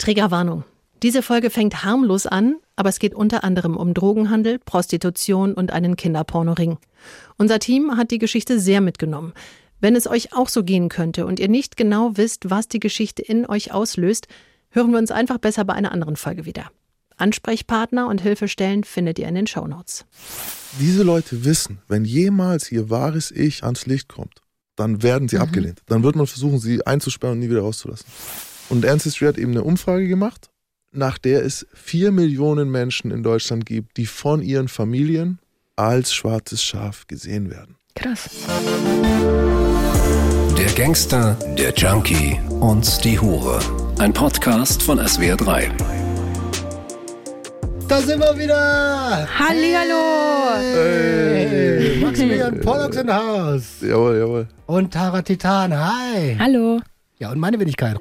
Triggerwarnung. Diese Folge fängt harmlos an, aber es geht unter anderem um Drogenhandel, Prostitution und einen Kinderpornoring. Unser Team hat die Geschichte sehr mitgenommen. Wenn es euch auch so gehen könnte und ihr nicht genau wisst, was die Geschichte in euch auslöst, hören wir uns einfach besser bei einer anderen Folge wieder. Ansprechpartner und Hilfestellen findet ihr in den Shownotes. Diese Leute wissen, wenn jemals ihr wahres Ich ans Licht kommt, dann werden sie mhm. abgelehnt. Dann wird man versuchen, sie einzusperren und nie wieder rauszulassen. Und Ancestry hat eben eine Umfrage gemacht, nach der es vier Millionen Menschen in Deutschland gibt, die von ihren Familien als schwarzes Schaf gesehen werden. Krass. Der Gangster, der Junkie und die Hure. Ein Podcast von SWR3. Da sind wir wieder! Hallihallo! Hey. hey. Maximilian Pollux in Haus. Jawohl, jawohl. Und Tara Titan, hi! Hallo! Ja, und meine Wenigkeit.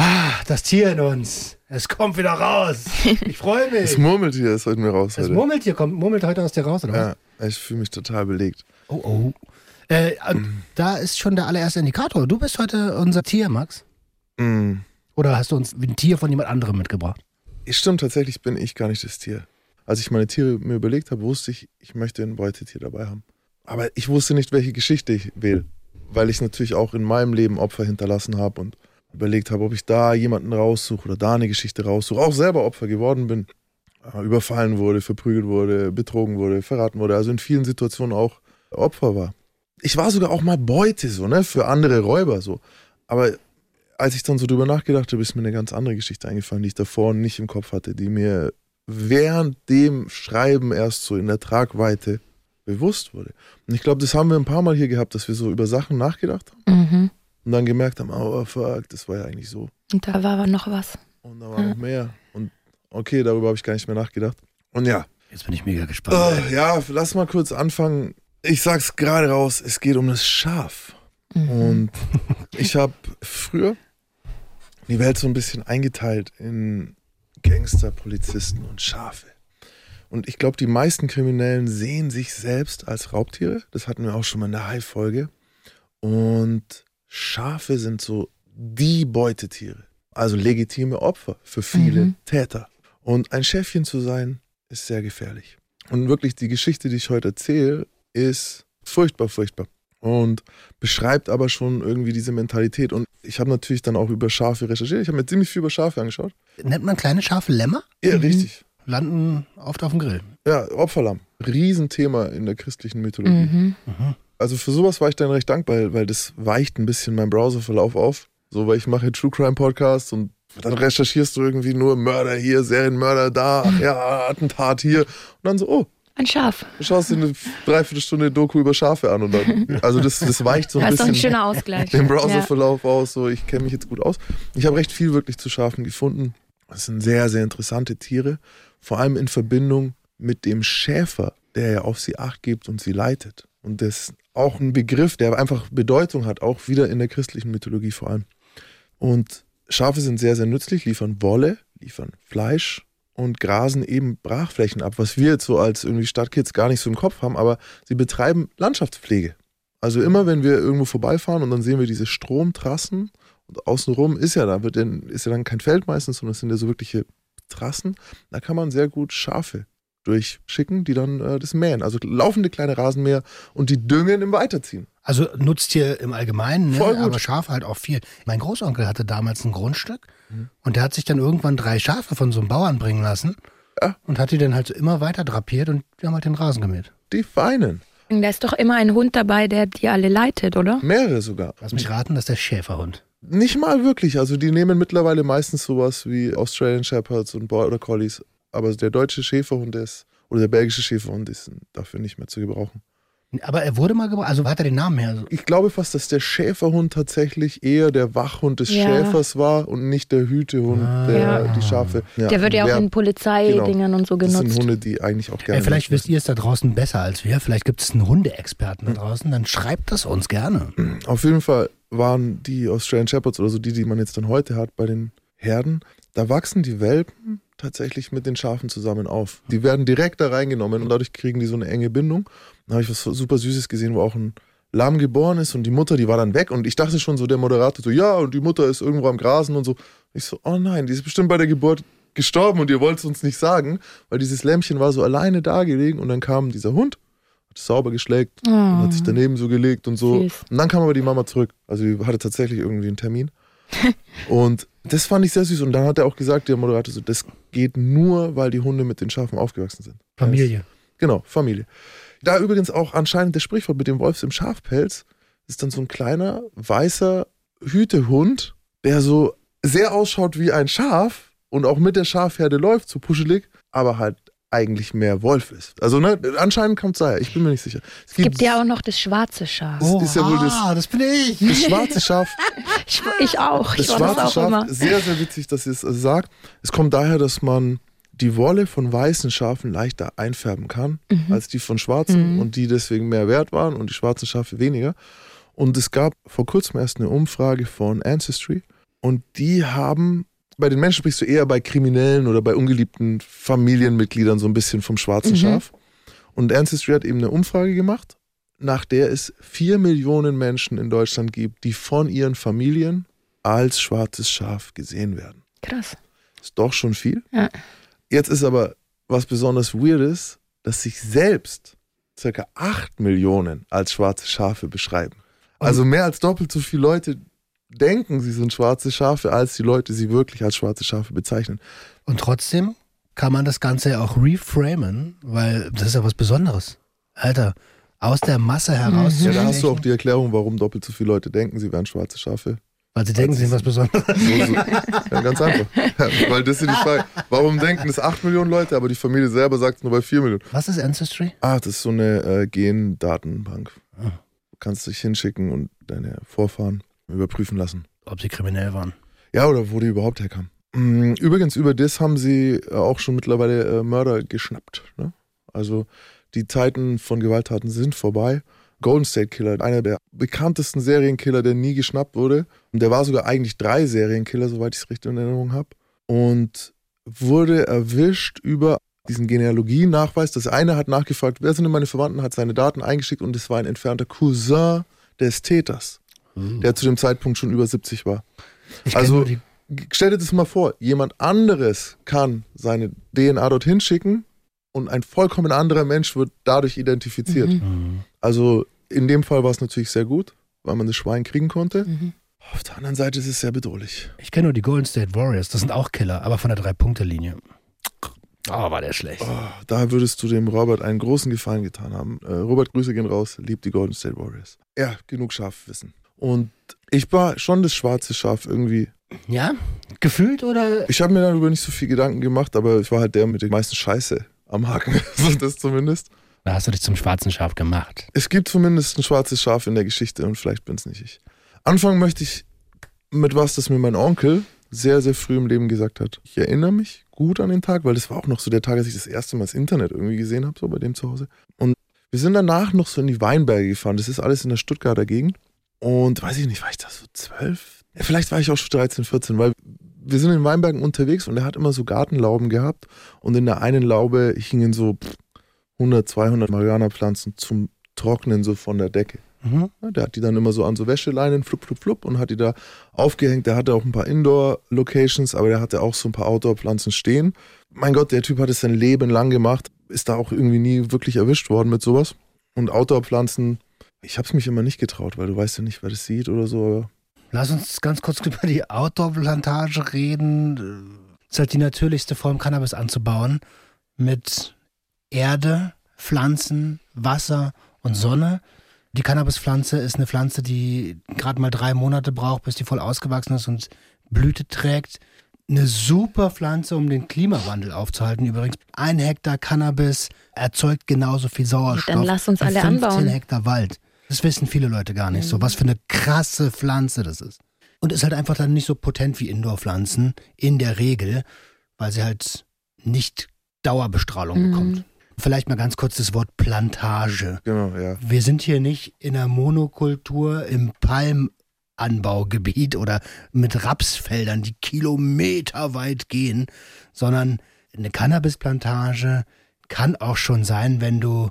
Ah, das Tier in uns. Es kommt wieder raus. Ich freue mich. Das Murmeltier ist heute mir raus. Das heute. Murmeltier kommt, murmelt heute aus dir raus, oder Ja, ich fühle mich total belegt. Oh, oh. Äh, mm. Da ist schon der allererste Indikator. Du bist heute unser Tier, Max. Mm. Oder hast du uns ein Tier von jemand anderem mitgebracht? Stimmt, tatsächlich bin ich gar nicht das Tier. Als ich meine Tiere mir überlegt habe, wusste ich, ich möchte ein Beutetier dabei haben. Aber ich wusste nicht, welche Geschichte ich wähle. Weil ich natürlich auch in meinem Leben Opfer hinterlassen habe und überlegt habe, ob ich da jemanden raussuche oder da eine Geschichte raussuche, auch selber Opfer geworden bin, äh, überfallen wurde, verprügelt wurde, betrogen wurde, verraten wurde, also in vielen Situationen auch Opfer war. Ich war sogar auch mal Beute, so, ne, für andere Räuber, so. Aber als ich dann so drüber nachgedacht habe, ist mir eine ganz andere Geschichte eingefallen, die ich davor nicht im Kopf hatte, die mir während dem Schreiben erst so in der Tragweite bewusst wurde. Und ich glaube, das haben wir ein paar Mal hier gehabt, dass wir so über Sachen nachgedacht haben. Mhm und dann gemerkt haben, oh fuck, das war ja eigentlich so. Und da war aber noch was. Und da war ja. noch mehr. Und okay, darüber habe ich gar nicht mehr nachgedacht. Und ja. Jetzt bin ich mega gespannt. Uh, ja, lass mal kurz anfangen. Ich sag's gerade raus, es geht um das Schaf. Mhm. Und ich habe früher die Welt so ein bisschen eingeteilt in Gangster, Polizisten und Schafe. Und ich glaube, die meisten Kriminellen sehen sich selbst als Raubtiere. Das hatten wir auch schon mal in der High-Folge. Und Schafe sind so die Beutetiere, also legitime Opfer für viele mhm. Täter. Und ein Schäfchen zu sein, ist sehr gefährlich. Und wirklich die Geschichte, die ich heute erzähle, ist furchtbar, furchtbar. Und beschreibt aber schon irgendwie diese Mentalität. Und ich habe natürlich dann auch über Schafe recherchiert. Ich habe mir ziemlich viel über Schafe angeschaut. Nennt man kleine Schafe Lämmer? Ja, mhm. richtig. Landen oft auf dem Grill. Ja, Opferlamm. Riesenthema in der christlichen Mythologie. Mhm. Mhm also für sowas war ich dann recht dankbar, weil das weicht ein bisschen meinen Browserverlauf auf. So, weil ich mache True Crime Podcasts und dann recherchierst du irgendwie nur Mörder hier, Serienmörder da, ja, Attentat hier. Und dann so, oh. Ein Schaf. Du schaust dir eine Dreiviertelstunde Doku über Schafe an und dann, also das, das weicht so ein das bisschen ist ein schöner Ausgleich. den Browserverlauf ja. aus. So, ich kenne mich jetzt gut aus. Ich habe recht viel wirklich zu Schafen gefunden. Das sind sehr, sehr interessante Tiere. Vor allem in Verbindung mit dem Schäfer, der ja auf sie Acht gibt und sie leitet. Und das auch ein Begriff, der einfach Bedeutung hat, auch wieder in der christlichen Mythologie vor allem. Und Schafe sind sehr, sehr nützlich, liefern Wolle, liefern Fleisch und grasen eben Brachflächen ab, was wir jetzt so als irgendwie Stadtkids gar nicht so im Kopf haben, aber sie betreiben Landschaftspflege. Also immer, wenn wir irgendwo vorbeifahren und dann sehen wir diese Stromtrassen und außenrum ist ja da, wird denn, ist ja dann kein Feld meistens, sondern es sind ja so wirkliche Trassen, da kann man sehr gut Schafe durchschicken, die dann äh, das mähen. Also laufende kleine Rasenmäher und die düngen im Weiterziehen. Also nutzt ihr im Allgemeinen, ne? aber Schafe halt auch viel. Mein Großonkel hatte damals ein Grundstück mhm. und der hat sich dann irgendwann drei Schafe von so einem Bauern bringen lassen ja. und hat die dann halt so immer weiter drapiert und die haben halt den Rasen gemäht. Die Feinen. Da ist doch immer ein Hund dabei, der die alle leitet, oder? Mehrere sogar. Lass mich raten, das ist der Schäferhund. Nicht mal wirklich. Also die nehmen mittlerweile meistens sowas wie Australian Shepherds und Border Collies aber der deutsche Schäferhund ist, oder der belgische Schäferhund ist dafür nicht mehr zu gebrauchen. Aber er wurde mal gebraucht, also hat er den Namen her? Ich glaube fast, dass der Schäferhund tatsächlich eher der Wachhund des ja. Schäfers war und nicht der Hütehund, ah. der ja. die Schafe. Ja, der wird ja auch in Polizeidingern genau. und so genutzt. Das sind Hunde, die eigentlich auch gerne. Ja, vielleicht wisst ihr es da draußen besser als wir. Vielleicht gibt es einen Hundeexperten da draußen. Dann schreibt das uns gerne. Auf jeden Fall waren die Australian Shepherds oder so die, die man jetzt dann heute hat bei den Herden, da wachsen die Welpen tatsächlich mit den Schafen zusammen auf. Die werden direkt da reingenommen und dadurch kriegen die so eine enge Bindung. Da habe ich was super Süßes gesehen, wo auch ein lahm geboren ist und die Mutter, die war dann weg und ich dachte schon so, der Moderator so, ja, und die Mutter ist irgendwo am Grasen und so. Ich so, oh nein, die ist bestimmt bei der Geburt gestorben und ihr wollt es uns nicht sagen, weil dieses Lämmchen war so alleine da gelegen und dann kam dieser Hund, hat es sauber geschlägt oh. und hat sich daneben so gelegt und so. Süß. Und dann kam aber die Mama zurück. Also die hatte tatsächlich irgendwie einen Termin. und das fand ich sehr süß. Und dann hat er auch gesagt, der Moderator, so, das geht nur, weil die Hunde mit den Schafen aufgewachsen sind. Familie. Genau, Familie. Da übrigens auch anscheinend das Sprichwort mit dem Wolfs im Schafpelz ist dann so ein kleiner, weißer Hütehund, der so sehr ausschaut wie ein Schaf und auch mit der Schafherde läuft, so puschelig, aber halt eigentlich mehr Wolf ist. Also ne, anscheinend kommt es daher, ich bin mir nicht sicher. Es, es gibt, ja auch noch das schwarze Schaf. Oh, ist ja wohl das, ah, das bin ich. Das schwarze Schaf. ich, ich, auch. Das schwarze das auch Schaf, immer. sehr, sehr witzig, dass ihr es sagt. Es kommt daher, dass man die Wolle von weißen Schafen leichter einfärben kann mhm. als die von schwarzen mhm. und die deswegen mehr wert waren und die schwarzen Schafe weniger. Und es gab vor kurzem erst eine Umfrage von Ancestry und die haben, bei den Menschen sprichst du eher bei Kriminellen oder bei ungeliebten Familienmitgliedern so ein bisschen vom schwarzen mhm. Schaf. Und Ancestry hat eben eine Umfrage gemacht, nach der es vier Millionen Menschen in Deutschland gibt, die von ihren Familien als schwarzes Schaf gesehen werden. Krass. Ist doch schon viel. Ja. Jetzt ist aber was besonders Weirdes, dass sich selbst circa 8 Millionen als schwarze Schafe beschreiben. Also mehr als doppelt so viele Leute denken, sie sind schwarze Schafe, als die Leute sie wirklich als schwarze Schafe bezeichnen. Und trotzdem kann man das Ganze ja auch reframen, weil das ist ja was Besonderes. Alter, aus der Masse heraus. Ja, da hast du auch die Erklärung, warum doppelt so viele Leute denken, sie wären schwarze Schafe. Weil sie denken, sie sind was Besonderes. So, so. Ja, ganz einfach. Ja, weil das ist die Frage. Warum denken es 8 Millionen Leute, aber die Familie selber sagt es nur bei 4 Millionen? Was ist Ancestry? Ah, das ist so eine äh, Gendatenbank. Ah. Du kannst dich hinschicken und deine Vorfahren überprüfen lassen. Ob sie kriminell waren. Ja, oder wo die überhaupt herkamen. Mm, übrigens, über das haben sie äh, auch schon mittlerweile äh, Mörder geschnappt. Ne? Also die Zeiten von Gewalttaten sind vorbei. Golden State Killer, einer der bekanntesten Serienkiller, der nie geschnappt wurde. Und der war sogar eigentlich drei Serienkiller, soweit ich es richtig in Erinnerung habe. Und wurde erwischt über diesen Genealogienachweis. Das eine hat nachgefragt, wer sind denn meine Verwandten, hat seine Daten eingeschickt und es war ein entfernter Cousin des Täters, mhm. der zu dem Zeitpunkt schon über 70 war. Ich also stell dir das mal vor, jemand anderes kann seine DNA dorthin schicken und ein vollkommen anderer Mensch wird dadurch identifiziert. Mhm. mhm. Also in dem Fall war es natürlich sehr gut, weil man das Schwein kriegen konnte. Mhm. Auf der anderen Seite ist es sehr bedrohlich. Ich kenne nur die Golden State Warriors, das sind auch Killer, aber von der Drei-Punkte-Linie. Oh, war der schlecht. Oh, da würdest du dem Robert einen großen Gefallen getan haben. Äh, Robert, Grüße gehen raus, liebt die Golden State Warriors. Ja, genug Schafwissen. Und ich war schon das schwarze Schaf irgendwie. Ja? Gefühlt oder? Ich habe mir darüber nicht so viel Gedanken gemacht, aber ich war halt der mit der meisten Scheiße am Haken. so das zumindest. Da hast du dich zum schwarzen Schaf gemacht. Es gibt zumindest ein schwarzes Schaf in der Geschichte und vielleicht bin es nicht ich. Anfangen möchte ich mit was, das mir mein Onkel sehr, sehr früh im Leben gesagt hat. Ich erinnere mich gut an den Tag, weil das war auch noch so der Tag, als ich das erste Mal das Internet irgendwie gesehen habe, so bei dem zu Hause. Und wir sind danach noch so in die Weinberge gefahren. Das ist alles in der Stuttgarter Gegend. Und weiß ich nicht, war ich da so zwölf? Ja, vielleicht war ich auch schon 13, 14, weil wir sind in Weinbergen unterwegs und er hat immer so Gartenlauben gehabt und in der einen Laube hingen so 100, 200 Marihuana-Pflanzen zum Trocknen so von der Decke. Mhm. Ja, der hat die dann immer so an so Wäscheleinen, flup, flup, flup, und hat die da aufgehängt. Der hatte auch ein paar Indoor-Locations, aber der hatte auch so ein paar Outdoor-Pflanzen stehen. Mein Gott, der Typ hat es sein Leben lang gemacht, ist da auch irgendwie nie wirklich erwischt worden mit sowas. Und Outdoor-Pflanzen, ich hab's mich immer nicht getraut, weil du weißt ja nicht, wer das sieht oder so. Lass uns ganz kurz über die Outdoor-Plantage reden. Es ist halt die natürlichste Form, Cannabis anzubauen. Mit Erde, Pflanzen, Wasser und Sonne. Die Cannabispflanze ist eine Pflanze, die gerade mal drei Monate braucht, bis die voll ausgewachsen ist und Blüte trägt. Eine super Pflanze, um den Klimawandel aufzuhalten. Übrigens, ein Hektar Cannabis erzeugt genauso viel Sauerstoff. Dann lass uns alle 15 anbauen. Hektar Wald. Das wissen viele Leute gar nicht mhm. so, was für eine krasse Pflanze das ist. Und ist halt einfach dann nicht so potent wie Indoor-Pflanzen in der Regel, weil sie halt nicht Dauerbestrahlung mhm. bekommt. Vielleicht mal ganz kurz das Wort Plantage. Genau, ja. Wir sind hier nicht in einer Monokultur im Palmanbaugebiet oder mit Rapsfeldern, die kilometerweit gehen, sondern eine Cannabisplantage kann auch schon sein, wenn du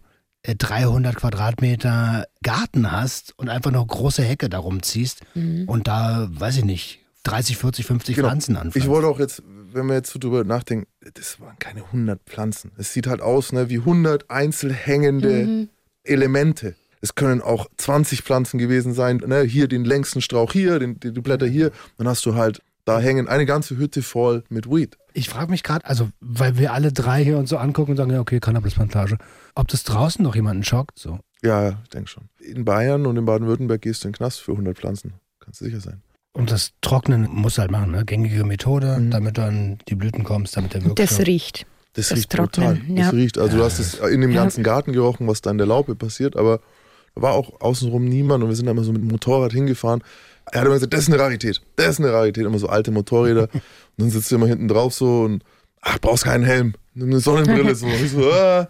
300 Quadratmeter Garten hast und einfach noch große Hecke darum ziehst Mhm. und da, weiß ich nicht, 30, 40, 50 Genau. Pflanzen anpflanzt. Ich wollte auch jetzt, wenn wir jetzt so drüber nachdenken, das waren keine 100 Pflanzen. Es sieht halt aus ne, wie 100 einzeln hängende Mhm. Elemente. Es können auch 20 Pflanzen gewesen sein. Ne? Hier den längsten Strauch hier, den, die, die Blätter hier. Dann hast du halt, da hängen eine ganze Hütte voll mit Weed. Ich frage mich gerade, also weil wir alle drei hier uns so angucken und sagen, ja okay, Cannabisplantage, ob das draußen noch jemanden schockt. So. Ja, ich denke schon. In Bayern und in Baden-Württemberg gehst du in den Knast für 100 Pflanzen. Kannst du sicher sein. Und das Trocknen musst du halt machen, ne? Gängige Methode, Mhm. damit du an die Blüten kommst, damit der Das Wirkstoff... riecht. Das, Das riecht Trocknen, brutal. ja. Das riecht, also du hast es in dem Ja. ganzen Garten gerochen, was da in der Laupe passiert, aber da war auch außenrum niemand und wir sind da immer so mit dem Motorrad hingefahren. Er hat immer gesagt, das ist eine Rarität, das ist eine Rarität, immer so alte Motorräder. und dann sitzt du immer hinten drauf so und ach, brauchst keinen Helm, nimm eine Sonnenbrille so. Und ich so ah,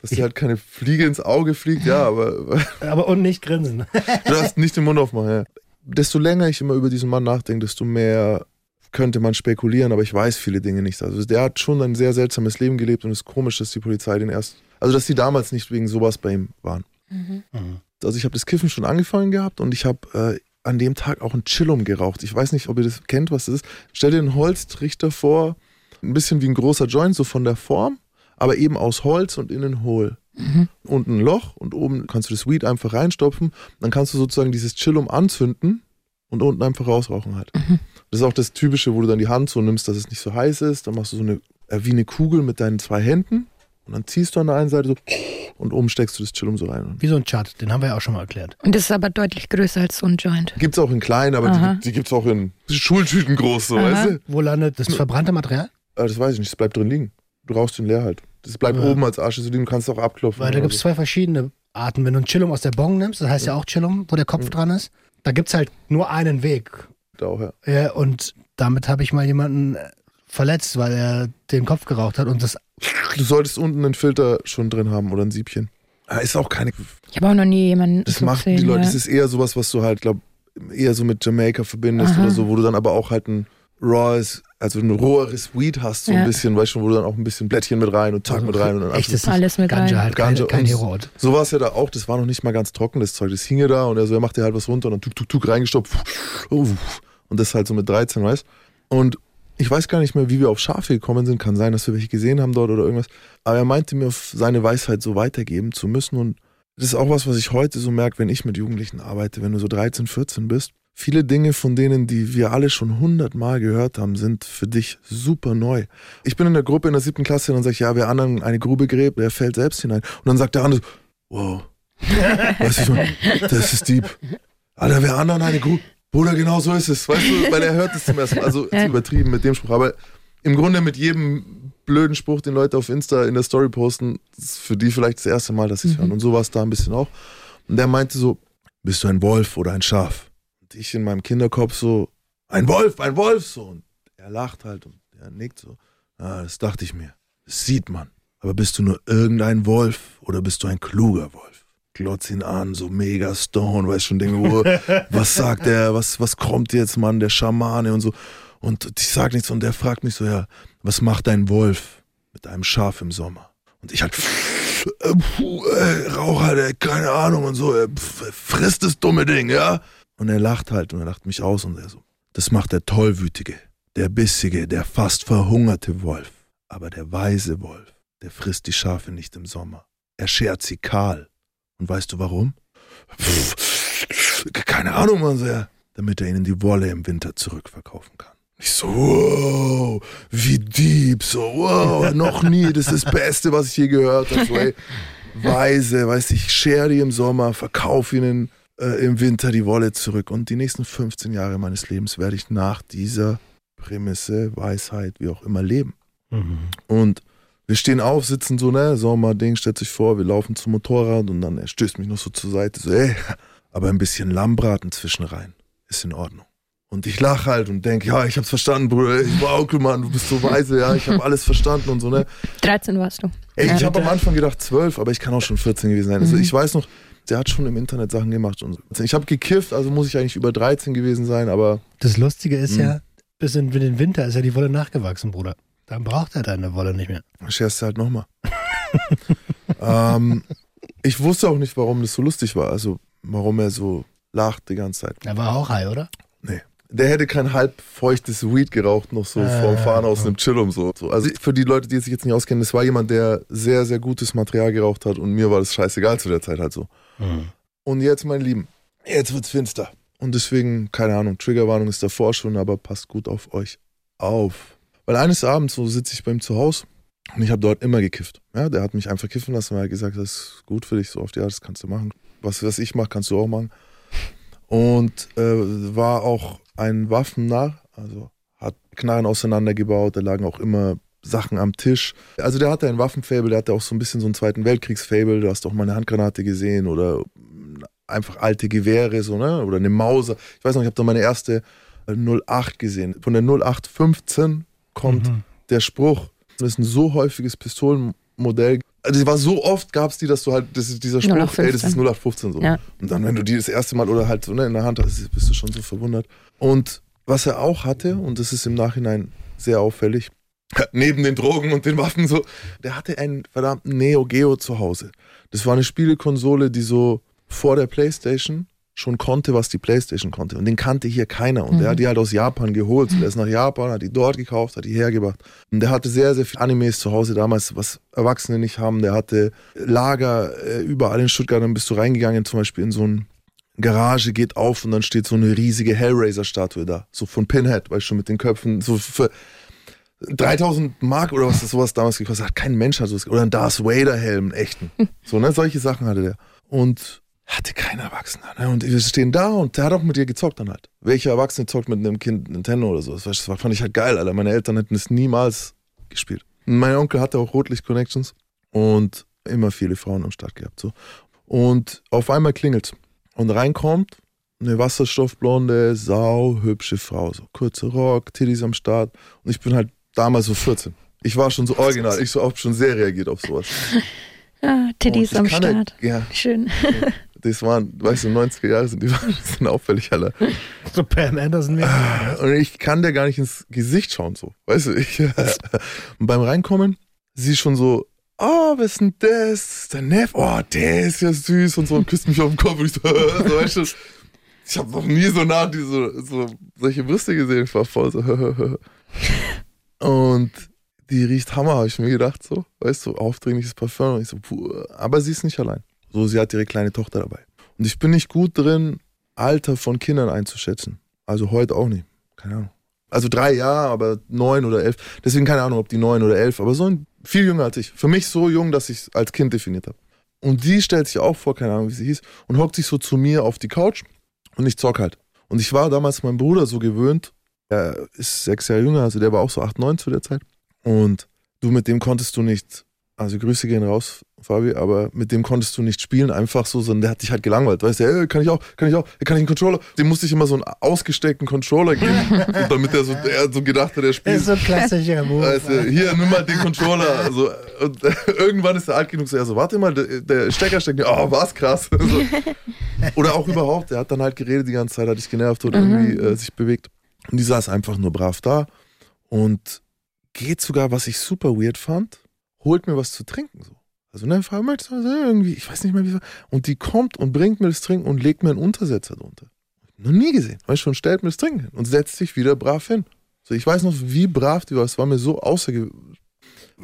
dass dir halt keine Fliege ins Auge fliegt, ja, aber Aber und nicht grinsen. du darfst nicht den Mund aufmachen. Ja. Desto länger ich immer über diesen Mann nachdenke, desto mehr könnte man spekulieren, aber ich weiß viele Dinge nicht. Also der hat schon ein sehr seltsames Leben gelebt und es ist komisch, dass die Polizei den erst, also dass die damals nicht wegen sowas bei ihm waren. Mhm. Also ich habe das Kiffen schon angefangen gehabt und ich habe äh, an dem Tag auch ein Chillum geraucht. Ich weiß nicht, ob ihr das kennt, was das ist. Stell dir einen Holztrichter vor, ein bisschen wie ein großer Joint, so von der Form, aber eben aus Holz und innen hohl. Unten ein Loch und oben kannst du das Weed einfach reinstopfen. Dann kannst du sozusagen dieses Chillum anzünden und unten einfach rausrauchen halt. Das ist auch das Typische, wo du dann die Hand so nimmst, dass es nicht so heiß ist. Dann machst du so eine, äh, wie eine Kugel mit deinen zwei Händen und dann ziehst du an der einen Seite so und oben steckst du das Chillum so rein. Wie so ein Chart, den haben wir ja auch schon mal erklärt. Und das ist aber deutlich größer als so ein Joint. Gibt es auch in klein, aber Aha. die, die gibt es auch in Schultüten groß, so, Aha. weißt du? Wo landet das verbrannte Material? Aber das weiß ich nicht, das bleibt drin liegen. Du rauchst den leer halt. Das bleibt Ja. oben als Asche so liegen, du kannst auch abklopfen. Weil da oder gibt es zwei verschiedene Arten. Wenn du ein Chillum aus der Bong nimmst, das heißt ja auch Chillum, wo der Kopf dran ist, da gibt es halt nur einen Weg. so. Da auch, ja. Ja, und damit habe ich mal jemanden äh, verletzt, weil er den Kopf geraucht hat und das Du solltest unten einen Filter schon drin haben oder ein Siebchen. Ah, Ist auch keine. Ich habe auch noch nie jemanden Das so macht gesehen, die Leute, ja. das ist eher sowas, was du halt, glaub, eher so mit Jamaika verbindest Aha. oder so, wo du dann aber auch halt ein raws, also ein roheres Weed hast, so ein Ja. bisschen, weißt du, wo du dann auch ein bisschen Blättchen mit rein und Tack mit rein und dann echtes Alles mit Ganja rein. halt, Ganja kein, kein. So war es ja da auch, das war noch nicht mal ganz trocken, das Zeug. Das hing ja da und er so, er macht dir halt was runter und dann tuk tuk tuk reingestopft. Und das halt so mit 13, weißt Und ich weiß gar nicht mehr, wie wir auf Schafe gekommen sind. Kann sein, dass wir welche gesehen haben dort oder irgendwas. Aber er meinte mir, seine Weisheit so weitergeben zu müssen. Und das ist auch was, was ich heute so merke, wenn ich mit Jugendlichen arbeite, wenn du so 13, 14 bist. Viele Dinge von denen, die wir alle schon hundertmal gehört haben, sind für dich super neu. Ich bin in der Gruppe in der siebten Klasse und dann sage ich, ja, wer anderen eine Grube gräbt, der fällt selbst hinein. Und dann sagt der andere, wow, weißt du, das ist deep. Alter, wer anderen eine Grube, Bruder, genau so ist es, weißt du, weil er hört es zum ersten Mal. Also ist übertrieben mit dem Spruch, aber im Grunde mit jedem blöden Spruch, den Leute auf Insta in der Story posten, ist für die vielleicht das erste Mal, dass sie es hören. Und so war es da ein bisschen auch. Und der meinte so, bist du ein Wolf oder ein Schaf? Und ich in meinem Kinderkopf so, ein Wolf, ein Wolf, so. Und er lacht halt und er nickt so. Ah, das dachte ich mir. Das sieht man. Aber bist du nur irgendein Wolf oder bist du ein kluger Wolf? Glotz ihn an, so mega stone, weißt schon, denke, oh, was sagt er, was, was kommt jetzt, Mann, der Schamane und so. Und ich sag nichts und der fragt mich so, ja, was macht ein Wolf mit einem Schaf im Sommer? Und ich halt, äh, puh, äh, Rauch halt, ey, keine Ahnung und so, äh, pf, frisst das dumme Ding, ja? Und er lacht halt und er lacht mich aus und er so, das macht der Tollwütige, der Bissige, der fast verhungerte Wolf. Aber der weise Wolf, der frisst die Schafe nicht im Sommer. Er schert sie kahl. Und weißt du warum? Pff, keine Ahnung, Mann, ja. Damit er ihnen die Wolle im Winter zurückverkaufen kann. Ich so, wow, wie deep, so, wow, noch nie, das ist das Beste, was ich je gehört habe. So, ey, weise, weißt du, ich schere die im Sommer, verkaufe ihnen äh, im Winter die Wolle zurück. Und die nächsten 15 Jahre meines Lebens werde ich nach dieser Prämisse, Weisheit, wie auch immer leben. Mhm. Und wir stehen auf, sitzen so, ne, Sommerding, stellt sich vor, wir laufen zum Motorrad und dann er stößt mich noch so zur Seite, so, ey, aber ein bisschen Lammbraten zwischen rein, ist in Ordnung. Und ich lache halt und denke, ja, ich hab's verstanden, Bruder, ich war Onkel, Mann, du bist so weise, ja, ich habe alles verstanden und so, ne. 13 warst du. Ey, ich Ja. habe am Anfang gedacht zwölf, aber ich kann auch schon 14 gewesen sein. Also ich weiß noch, der hat schon im Internet Sachen gemacht und so. Also ich habe gekifft, also muss ich eigentlich über 13 gewesen sein, aber Das Lustige ist Mhm. ja, bis in den Winter ist ja die Wolle nachgewachsen, Bruder. Dann braucht er deine Wolle nicht mehr. scherst du halt nochmal. ähm, ich wusste auch nicht, warum das so lustig war. Also, warum er so lacht die ganze Zeit. Er war auch high, oder? Nee. Der hätte kein halb feuchtes Weed geraucht, noch so äh, vorm Fahren aus einem Chillum so. Also für die Leute, die sich jetzt nicht auskennen, das war jemand, der sehr, sehr gutes Material geraucht hat und mir war das scheißegal zu der Zeit halt so. Mhm. Und jetzt, meine Lieben, jetzt wird's finster. Und deswegen, keine Ahnung, Triggerwarnung ist davor schon, aber passt gut auf euch auf. Weil eines Abends so sitze ich bei ihm zu Hause und ich habe dort immer gekifft. Ja, der hat mich einfach kiffen lassen, weil er gesagt hat, das ist gut für dich, so die Art, das kannst du machen. Was, was ich mache, kannst du auch machen. Und äh, war auch ein Waffennarr, also hat Knarren auseinandergebaut, da lagen auch immer Sachen am Tisch. Also der hatte ein Waffenfable, der hatte auch so ein bisschen so einen Zweiten Weltkriegsfable, du hast auch mal eine Handgranate gesehen oder einfach alte Gewehre, so, ne? Oder eine Mauser. Ich weiß noch, ich habe da meine erste 08 äh, gesehen. Von der 0815 kommt mhm. der Spruch. Das ist ein so häufiges Pistolenmodell. Also war so oft gab es die, dass du halt, das ist dieser Spruch, 0815. ey, das ist 0815 so. Ja. Und dann, wenn du die das erste Mal oder halt so ne, in der Hand hast, bist du schon so verwundert. Und was er auch hatte, und das ist im Nachhinein sehr auffällig, neben den Drogen und den Waffen so, der hatte einen verdammten Neo Geo zu Hause. Das war eine Spielekonsole, die so vor der Playstation schon konnte, was die Playstation konnte. Und den kannte hier keiner. Und mhm. der hat die halt aus Japan geholt. Und der ist nach Japan, hat die dort gekauft, hat die hergebracht. Und der hatte sehr, sehr viele Animes zu Hause damals, was Erwachsene nicht haben. Der hatte Lager äh, überall in Stuttgart. Dann bist du reingegangen, zum Beispiel in so ein Garage geht auf und dann steht so eine riesige Hellraiser-Statue da. So von Pinhead, weißt du, mit den Köpfen. So für 3000 Mark oder was das sowas damals gekostet hat. Kein Mensch hat sowas. Oder ein Darth Vader-Helm, echten. So, ne? Solche Sachen hatte der. Und hatte kein Erwachsener. Ne? Und wir stehen da und der hat auch mit dir gezockt dann halt. Welcher Erwachsene zockt mit einem Kind Nintendo oder so? Das fand ich halt geil, Alter. Meine Eltern hätten es niemals gespielt. Mein Onkel hatte auch Rotlicht-Connections und immer viele Frauen am Start gehabt. So. Und auf einmal klingelt und reinkommt eine wasserstoffblonde, sau hübsche Frau. So kurzer Rock, Titties am Start. Und ich bin halt damals so 14. Ich war schon so original. Ich so oft schon sehr reagiert auf sowas. Ah, Titties am Start. Ja. Schön. Das waren, weißt du, 90er Jahre sind die waren, sind auffällig alle. So Pam Anderson mehr. Ah, und ich kann der gar nicht ins Gesicht schauen, so. Weißt du, ich. und beim Reinkommen, sie schon so, oh, wer ist denn das? Der Neff, oh, der ist ja süß und so und küsst mich auf den Kopf und ich so, so weißt du, ich habe noch nie so nah diese, so, solche Brüste gesehen, ich war voll so, und die riecht Hammer, habe ich mir gedacht, so, weißt du, aufdringliches Parfum. Und ich so, puh, aber sie ist nicht allein. So, sie hat ihre kleine Tochter dabei. Und ich bin nicht gut drin, Alter von Kindern einzuschätzen. Also heute auch nicht. Keine Ahnung. Also drei Jahre, aber neun oder elf. Deswegen keine Ahnung, ob die neun oder elf, aber so ein, viel jünger als ich. Für mich so jung, dass ich es als Kind definiert habe. Und die stellt sich auch vor, keine Ahnung, wie sie hieß, und hockt sich so zu mir auf die Couch und ich zock halt. Und ich war damals meinem Bruder so gewöhnt, er ist sechs Jahre jünger, also der war auch so acht, neun zu der Zeit. Und du, mit dem konntest du nicht, also Grüße gehen raus, Fabi, aber mit dem konntest du nicht spielen, einfach so, sondern der hat dich halt gelangweilt. Weißt du, hey, kann ich auch, kann ich auch, kann ich einen Controller? Dem musste ich immer so einen ausgesteckten Controller geben, damit er so, er so gedacht hat, er spielt. Das ist so ein klassischer Move. Weißt du, hier, nimm mal den Controller. Also, und irgendwann ist er alt genug, so, er so, warte mal, der, der Stecker steckt nicht. Oh, was krass. So. Oder auch überhaupt, der hat dann halt geredet die ganze Zeit, hat dich genervt oder mhm. irgendwie äh, sich bewegt. Und die saß einfach nur brav da und geht sogar, was ich super weird fand, holt mir was zu trinken. So. Also, ne, Frau möchtest du irgendwie, ich weiß nicht mehr wie. Und die kommt und bringt mir das Trinken und legt mir einen Untersetzer drunter. Noch nie gesehen. Weißt schon, stellt mir das Trinken hin und setzt sich wieder brav hin. So, ich weiß noch, wie brav die war. Es war mir so außergewöhnlich.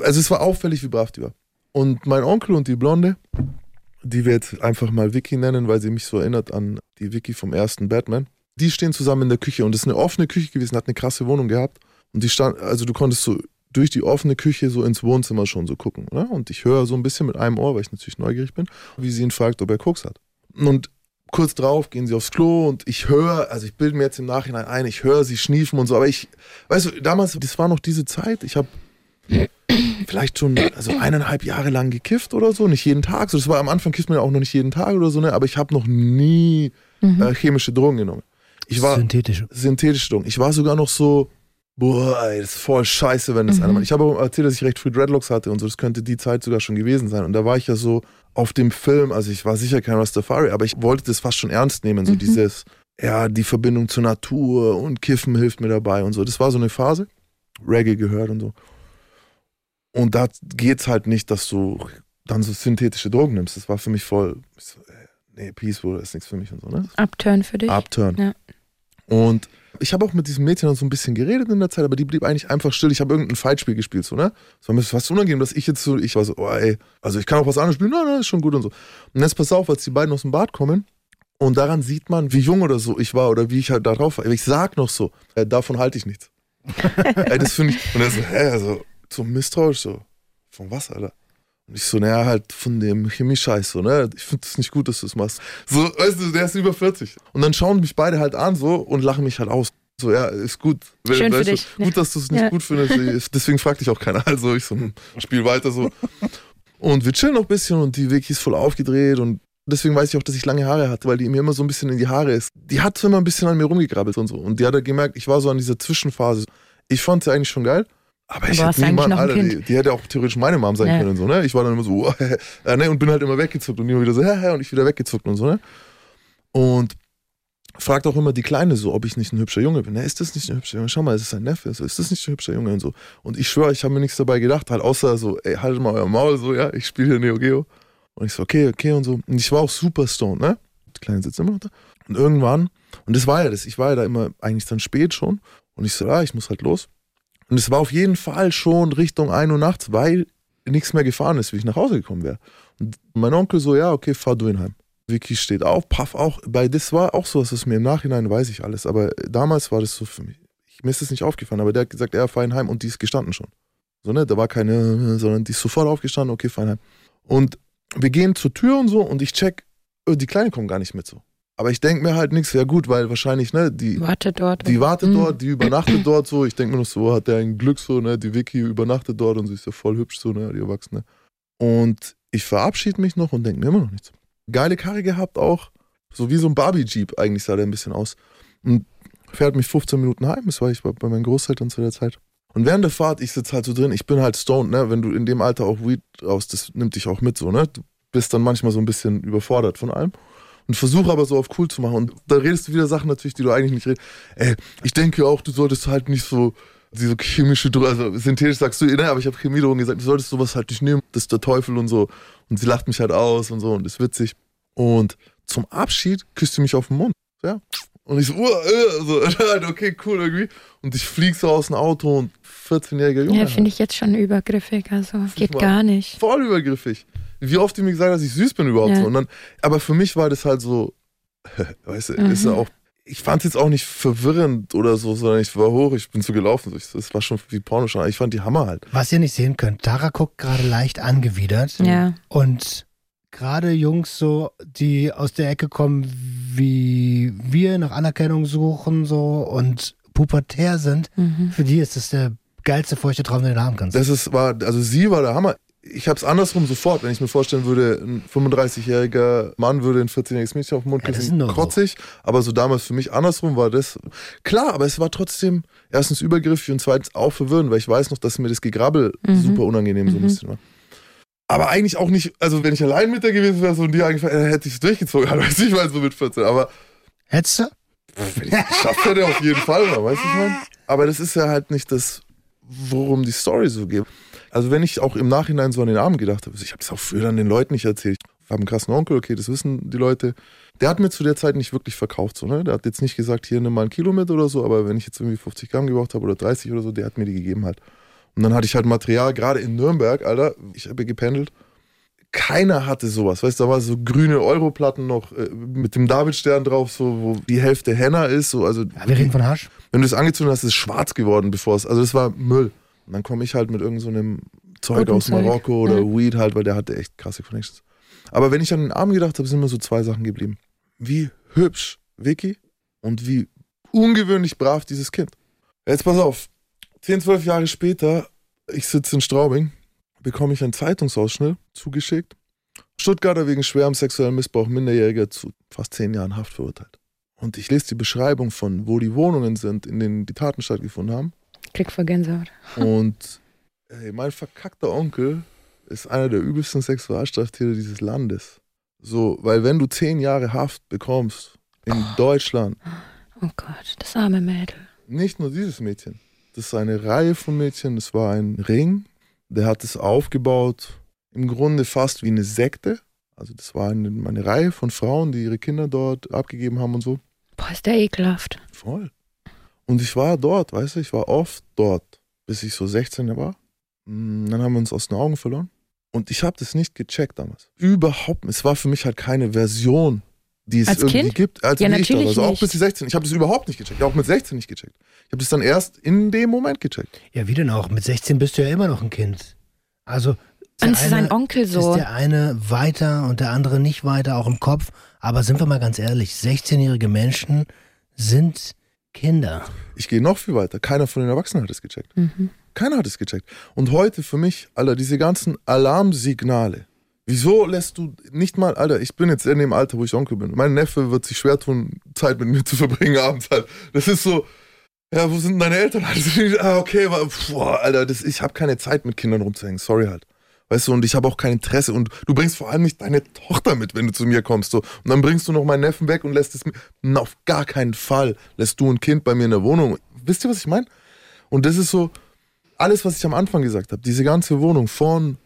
Also, es war auffällig, wie brav die war. Und mein Onkel und die Blonde, die wir jetzt einfach mal Vicky nennen, weil sie mich so erinnert an die Vicky vom ersten Batman. Die stehen zusammen in der Küche und es ist eine offene Küche gewesen, hat eine krasse Wohnung gehabt. Und die stand, also du konntest so durch die offene Küche so ins Wohnzimmer schon so gucken. Oder? Und ich höre so ein bisschen mit einem Ohr, weil ich natürlich neugierig bin, wie sie ihn fragt, ob er Koks hat. Und kurz drauf gehen sie aufs Klo und ich höre, also ich bilde mir jetzt im Nachhinein ein, ich höre sie schniefen und so, aber ich, weißt du, damals, das war noch diese Zeit, ich habe vielleicht schon also eineinhalb Jahre lang gekifft oder so, nicht jeden Tag. So, das war am Anfang kifft man ja auch noch nicht jeden Tag oder so, ne? aber ich habe noch nie mhm. äh, chemische Drogen genommen. Ich war synthetische. synthetische Drogen. Ich war sogar noch so Boah, ey, das ist voll scheiße, wenn das mhm. einer macht. Ich habe erzählt, dass ich recht früh Dreadlocks hatte und so. Das könnte die Zeit sogar schon gewesen sein. Und da war ich ja so auf dem Film, also ich war sicher kein Rastafari, aber ich wollte das fast schon ernst nehmen. So mhm. dieses, ja, die Verbindung zur Natur und Kiffen hilft mir dabei und so. Das war so eine Phase. Reggae gehört und so. Und da geht's halt nicht, dass du dann so synthetische Drogen nimmst. Das war für mich voll, so, nee, Peaceful ist nichts für mich und so, ne? Upturn für dich? Upturn. Ja. Und ich habe auch mit diesem Mädchen dann so ein bisschen geredet in der Zeit, aber die blieb eigentlich einfach still. Ich habe irgendein Fightspiel gespielt, so, ne? Es war mir fast unangenehm, dass ich jetzt so, ich war so, oh ey, also ich kann auch was anderes spielen, nein, nein, ist schon gut und so. Und jetzt pass auf, als die beiden aus dem Bad kommen und daran sieht man, wie jung oder so ich war oder wie ich halt da drauf war. Ich sag noch so, äh, davon halte ich nichts. ey, das finde ich, und er so, hä, also, so misstrauisch, so, von was, Alter? Und ich so, naja, halt von dem Chemie-Scheiß, so, ne? Ich finde es nicht gut, dass du es machst. So, weißt du, der ist über 40. Und dann schauen mich beide halt an, so, und lachen mich halt aus. So, ja, ist gut. Schön weißt für dich. Gut, dass du es nicht ja. gut findest. Deswegen fragt dich auch keiner. Also, ich so, hm, spiel weiter so. Und wir chillen noch ein bisschen und die Vicky ist voll aufgedreht und deswegen weiß ich auch, dass ich lange Haare hatte, weil die mir immer so ein bisschen in die Haare ist. Die hat immer ein bisschen an mir rumgegrabbelt und so. Und die hat halt gemerkt, ich war so an dieser Zwischenphase. Ich fand sie eigentlich schon geil. Aber ich hätte niemand, Alter, die, die, hätte auch theoretisch meine Mom sein ja. können und so, ne? Ich war dann immer so, äh, ne? Und bin halt immer weggezuckt und immer wieder so, hä, hä, und ich wieder weggezuckt und so, ne? Und fragt auch immer die Kleine so, ob ich nicht ein hübscher Junge bin. Ne, ist das nicht ein hübscher Junge? Schau mal, es ist ein Neffe, so, ist das nicht ein hübscher Junge und so. Und ich schwöre, ich habe mir nichts dabei gedacht, halt außer so, ey, haltet mal euer Maul, so, ja, ich spiele hier Neo Geo. Und ich so, okay, okay und so. Und ich war auch super stoned, ne? Die Kleine sitzt immer da. Und irgendwann, und das war ja das, ich war ja da immer eigentlich dann spät schon. Und ich so, ah, ich muss halt los. Und es war auf jeden Fall schon Richtung 1 Uhr nachts, weil nichts mehr gefahren ist, wie ich nach Hause gekommen wäre. Und mein Onkel so, ja, okay, fahr du ihn heim. Vicky steht auf, Puff auch. Bei das war auch so, dass es mir im Nachhinein weiß ich alles. Aber damals war das so für mich. Ich, mir ist das nicht aufgefallen, aber der hat gesagt, er fahr ihn heim und die ist gestanden schon. So, ne? Da war keine, sondern die ist sofort aufgestanden, okay, fahr ihn heim. Und wir gehen zur Tür und so und ich check, oh, die Kleine kommt gar nicht mit so. Aber ich denke mir halt nichts, ja gut, weil wahrscheinlich, ne, die wartet dort. Die wartet mhm. dort, die übernachtet dort so. Ich denke mir noch so, hat der ein Glück so, ne, die Vicky übernachtet dort und sie ist ja voll hübsch so, ne, die Erwachsene. Und ich verabschiede mich noch und denke mir immer noch nichts. Geile Karre gehabt auch, so wie so ein Barbie-Jeep eigentlich sah der ein bisschen aus. Und fährt mich 15 Minuten heim, das war ich bei, meinen Großeltern zu der Zeit. Und während der Fahrt, ich sitze halt so drin, ich bin halt stoned, ne, wenn du in dem Alter auch Weed raus, das nimmt dich auch mit so, ne. Du bist dann manchmal so ein bisschen überfordert von allem und versuche aber so auf cool zu machen. Und da redest du wieder Sachen natürlich, die du eigentlich nicht redest. Ey, ich denke auch, du solltest halt nicht so diese chemische Drogen, also synthetisch sagst du, ne, aber ich habe Chemiedrogen gesagt, du solltest sowas halt nicht nehmen, das ist der Teufel und so. Und sie lacht mich halt aus und so und ist witzig. Und zum Abschied küsst sie mich auf den Mund. Ja. Und ich so, uh, uh, so, okay, cool irgendwie. Und ich flieg so aus dem Auto und 14-jähriger Junge. Ja, finde ich jetzt schon übergriffig, also geht gar nicht. Voll übergriffig wie oft die mir gesagt hat, dass ich süß bin überhaupt ja. so. Und dann, aber für mich war das halt so, weißt du, mhm. ist ja auch, ich fand es jetzt auch nicht verwirrend oder so, sondern ich war hoch, ich bin so gelaufen. Das war schon wie Porno schon. Ich fand die Hammer halt. Was ihr nicht sehen könnt, Tara guckt gerade leicht angewidert. Ja. Und gerade Jungs so, die aus der Ecke kommen, wie wir nach Anerkennung suchen so und pubertär sind, mhm. für die ist das der geilste feuchte Traum, den du haben kannst. Das ist, war, also sie war der Hammer ich habe es andersrum sofort, wenn ich mir vorstellen würde, ein 35-jähriger Mann würde ein 14-jähriges Mädchen auf den Mund küssen, ja, krotzig. So. Aber so damals für mich andersrum war das klar, aber es war trotzdem erstens übergriffig und zweitens auch verwirrend, weil ich weiß noch, dass mir das Gegrabbel mhm. super unangenehm mhm. so ein mhm. bisschen war. Aber eigentlich auch nicht, also wenn ich allein mit der gewesen wäre so und die eingefallen, äh, hätte ich es durchgezogen, weiß ich mal so mit 14, aber. Hättest du? Wenn ich es geschafft hätte, auf jeden Fall, weißt du, ich meine? Aber das ist ja halt nicht das, worum die Story so geht. Also wenn ich auch im Nachhinein so an den Abend gedacht habe, ich habe es auch früher dann den Leuten nicht erzählt. Ich habe einen krassen Onkel, okay, das wissen die Leute. Der hat mir zu der Zeit nicht wirklich verkauft, so, ne? Der hat jetzt nicht gesagt, hier nimm mal ein Kilo mit oder so, aber wenn ich jetzt irgendwie 50 Gramm gebraucht habe oder 30 oder so, der hat mir die gegeben halt. Und dann hatte ich halt Material, gerade in Nürnberg, Alter, ich habe gependelt. Keiner hatte sowas, weißt du, da war so grüne Europlatten noch äh, mit dem Davidstern drauf, so wo die Hälfte Henna ist, so also. Ja, wir reden von Hasch. Wenn du es angezündet hast, ist es schwarz geworden, bevor es, also das war Müll. Und dann komme ich halt mit irgendeinem so Zeug aus Zeug. Marokko oder ja. Weed halt, weil der hatte echt krasse Connections. Aber wenn ich an den Abend gedacht habe, sind mir so zwei Sachen geblieben. Wie hübsch Vicky und wie ungewöhnlich brav dieses Kind. Jetzt pass auf, 10, 12 Jahre später, ich sitze in Straubing, bekomme ich einen Zeitungsausschnitt zugeschickt. Stuttgarter wegen schwerem sexuellen Missbrauch Minderjähriger zu fast 10 Jahren Haft verurteilt. Und ich lese die Beschreibung von, wo die Wohnungen sind, in denen die Taten stattgefunden haben. Krieg vor Gänsehaut. Und ey, mein verkackter Onkel ist einer der übelsten Sexualstraftäter dieses Landes. So, weil wenn du zehn Jahre Haft bekommst in oh. Deutschland. Oh Gott, das arme Mädel. Nicht nur dieses Mädchen. Das ist eine Reihe von Mädchen. Das war ein Ring. Der hat es aufgebaut im Grunde fast wie eine Sekte. Also das war eine, eine Reihe von Frauen, die ihre Kinder dort abgegeben haben und so. Boah, ist der ekelhaft. Voll. Und ich war dort, weißt du, ich war oft dort, bis ich so 16 war. Mm, dann haben wir uns aus den Augen verloren. Und ich habe das nicht gecheckt damals. Überhaupt nicht. Es war für mich halt keine Version, die es Als irgendwie Kind? gibt. Als Ja, wie ich da war. natürlich Also auch nicht. bis die 16. Ich habe das überhaupt nicht gecheckt. Auch mit 16 nicht gecheckt. Ich habe das dann erst in dem Moment gecheckt. Ja, wie denn auch? Mit 16 bist du ja immer noch ein Kind. Also der Und sein Onkel so. ist der eine weiter und der andere nicht weiter, auch im Kopf. Aber sind wir mal ganz ehrlich, 16-jährige Menschen sind Kinder. Ich gehe noch viel weiter. Keiner von den Erwachsenen hat es gecheckt. Mhm. Keiner hat es gecheckt. Und heute für mich, Alter, diese ganzen Alarmsignale. Wieso lässt du nicht mal, Alter, ich bin jetzt in dem Alter, wo ich Onkel bin. Mein Neffe wird sich schwer tun, Zeit mit mir zu verbringen abends halt. Das ist so, ja, wo sind deine Eltern? Ah, okay, aber, boah, Alter, das, ich habe keine Zeit mit Kindern rumzuhängen, sorry halt. Weißt du, und ich habe auch kein Interesse. Und du bringst vor allem nicht deine Tochter mit, wenn du zu mir kommst. So. Und dann bringst du noch meinen Neffen weg und lässt es mir. Na, auf gar keinen Fall lässt du ein Kind bei mir in der Wohnung. Wisst ihr, was ich meine? Und das ist so, alles, was ich am Anfang gesagt habe, diese ganze Wohnung von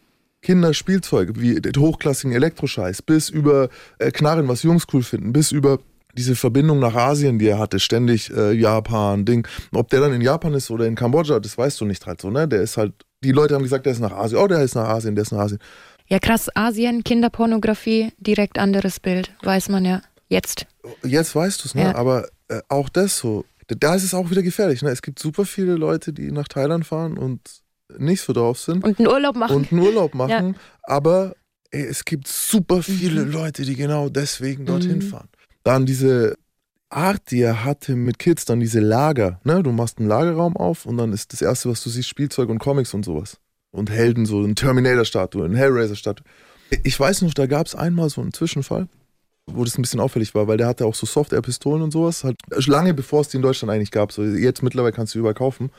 Kinderspielzeug, wie hochklassigen Elektroscheiß, bis über äh, Knarren, was Jungs cool finden, bis über diese Verbindung nach Asien, die er hatte, ständig äh, Japan, Ding. Ob der dann in Japan ist oder in Kambodscha, das weißt du nicht halt so, ne? Der ist halt, die Leute haben gesagt, der ist nach Asien. Oh, der ist nach Asien, der ist nach Asien. Ja, krass, Asien, Kinderpornografie, direkt anderes Bild, weiß man ja. Jetzt. Jetzt weißt du es, ne? Ja. Aber äh, auch das so, da- ist es auch wieder gefährlich, ne? Es gibt super viele Leute, die nach Thailand fahren und nicht so drauf sind. Und einen Urlaub machen. und einen Urlaub machen. Aber ey, es gibt super viele Leute, die genau deswegen dorthin Mhm. fahren. Dann diese Art, die er hatte mit Kids, dann diese Lager. Ne? Du machst einen Lagerraum auf und dann ist das Erste, was du siehst, Spielzeug und Comics und sowas. Und Helden, so eine Terminator-Statue, eine Hellraiser-Statue. Ich weiß noch, da gab es einmal so einen Zwischenfall, wo das ein bisschen auffällig war, weil der hatte auch so Soft-Air-Pistolen und sowas. Halt lange bevor es die in Deutschland eigentlich gab. So, jetzt mittlerweile kannst du die überall kaufen.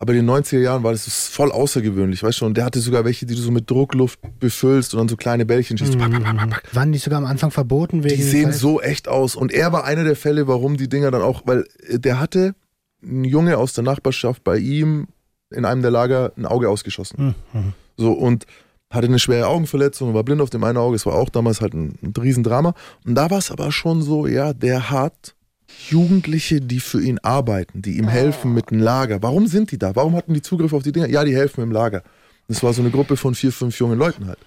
Aber in den 90er Jahren war das voll außergewöhnlich, weißt du? Und der hatte sogar welche, die du so mit Druckluft befüllst und dann so kleine Bällchen schießt. Mhm. Pack, pack, pack, pack. Waren die sogar am Anfang verboten wegen Die sehen Falsch- so echt aus. Und er war einer der Fälle, warum die Dinger dann auch, weil äh, der hatte ein Junge aus der Nachbarschaft bei ihm in einem der Lager ein Auge ausgeschossen. Mhm. So und hatte eine schwere Augenverletzung, war blind auf dem einen Auge. Es war auch damals halt ein, ein Riesendrama. Und da war es aber schon so, ja, der hat Jugendliche, die für ihn arbeiten, die ihm helfen mit dem Lager. Warum sind die da? Warum hatten die Zugriff auf die Dinger? Ja, die helfen im Lager. Das war so eine Gruppe von vier, fünf jungen Leuten halt.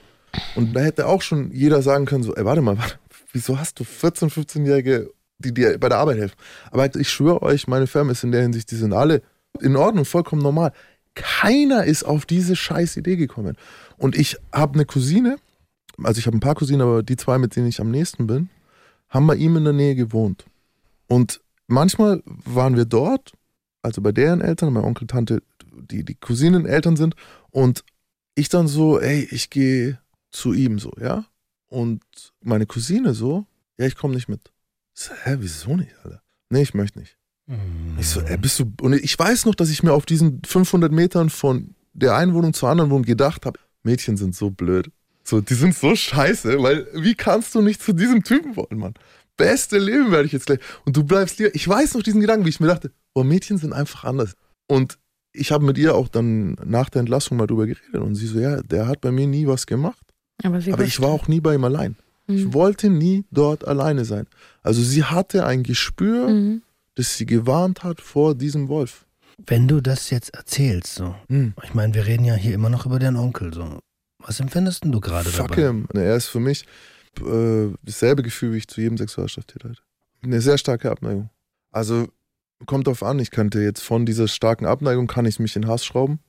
Und da hätte auch schon jeder sagen können, so, ey, warte mal, warte, wieso hast du 14, 15-Jährige, die dir bei der Arbeit helfen? Aber halt, ich schwöre euch, meine Firma ist in der Hinsicht, die sind alle in Ordnung, vollkommen normal. Keiner ist auf diese scheiß Idee gekommen. Und ich habe eine Cousine, also ich habe ein paar Cousinen, aber die zwei, mit denen ich am nächsten bin, haben bei ihm in der Nähe gewohnt. Und manchmal waren wir dort, also bei deren Eltern, mein Onkel, Tante, die die Cousinen Eltern sind, und ich dann so, ey, ich gehe zu ihm so, ja? Und meine Cousine so, ja, ich komme nicht mit. Ich so, hä, wieso nicht, Alter? Nee, ich möchte nicht. Mhm. Ich so, ey, bist du. Und ich weiß noch, dass ich mir auf diesen 500 Metern von der einen Wohnung zur anderen Wohnung gedacht habe, Mädchen sind so blöd. So, die sind so scheiße, weil wie kannst du nicht zu diesem Typen wollen, Mann? Beste Leben werde ich jetzt gleich. Und du bleibst lieber. Ich weiß noch diesen Gedanken, wie ich mir dachte, oh, Mädchen sind einfach anders. Und ich habe mit ihr auch dann nach der Entlassung mal drüber geredet und sie so, ja, der hat bei mir nie was gemacht. Aber, sie Aber ich war auch nie bei ihm allein. Ich Mhm. wollte nie dort alleine sein. Also sie hatte ein Gespür, Mhm. das sie gewarnt hat vor diesem Wolf. Wenn du das jetzt erzählst, so, Hm. ich meine, wir reden ja hier immer noch über deinen Onkel, so. Was empfindest denn du gerade Fuck dabei? him. Er ist für mich äh, dasselbe Gefühl, wie ich zu jedem Sexualstraftäter hätte. Eine sehr starke Abneigung. Also kommt drauf an, ich könnte jetzt von dieser starken Abneigung, kann ich mich in Hass schrauben.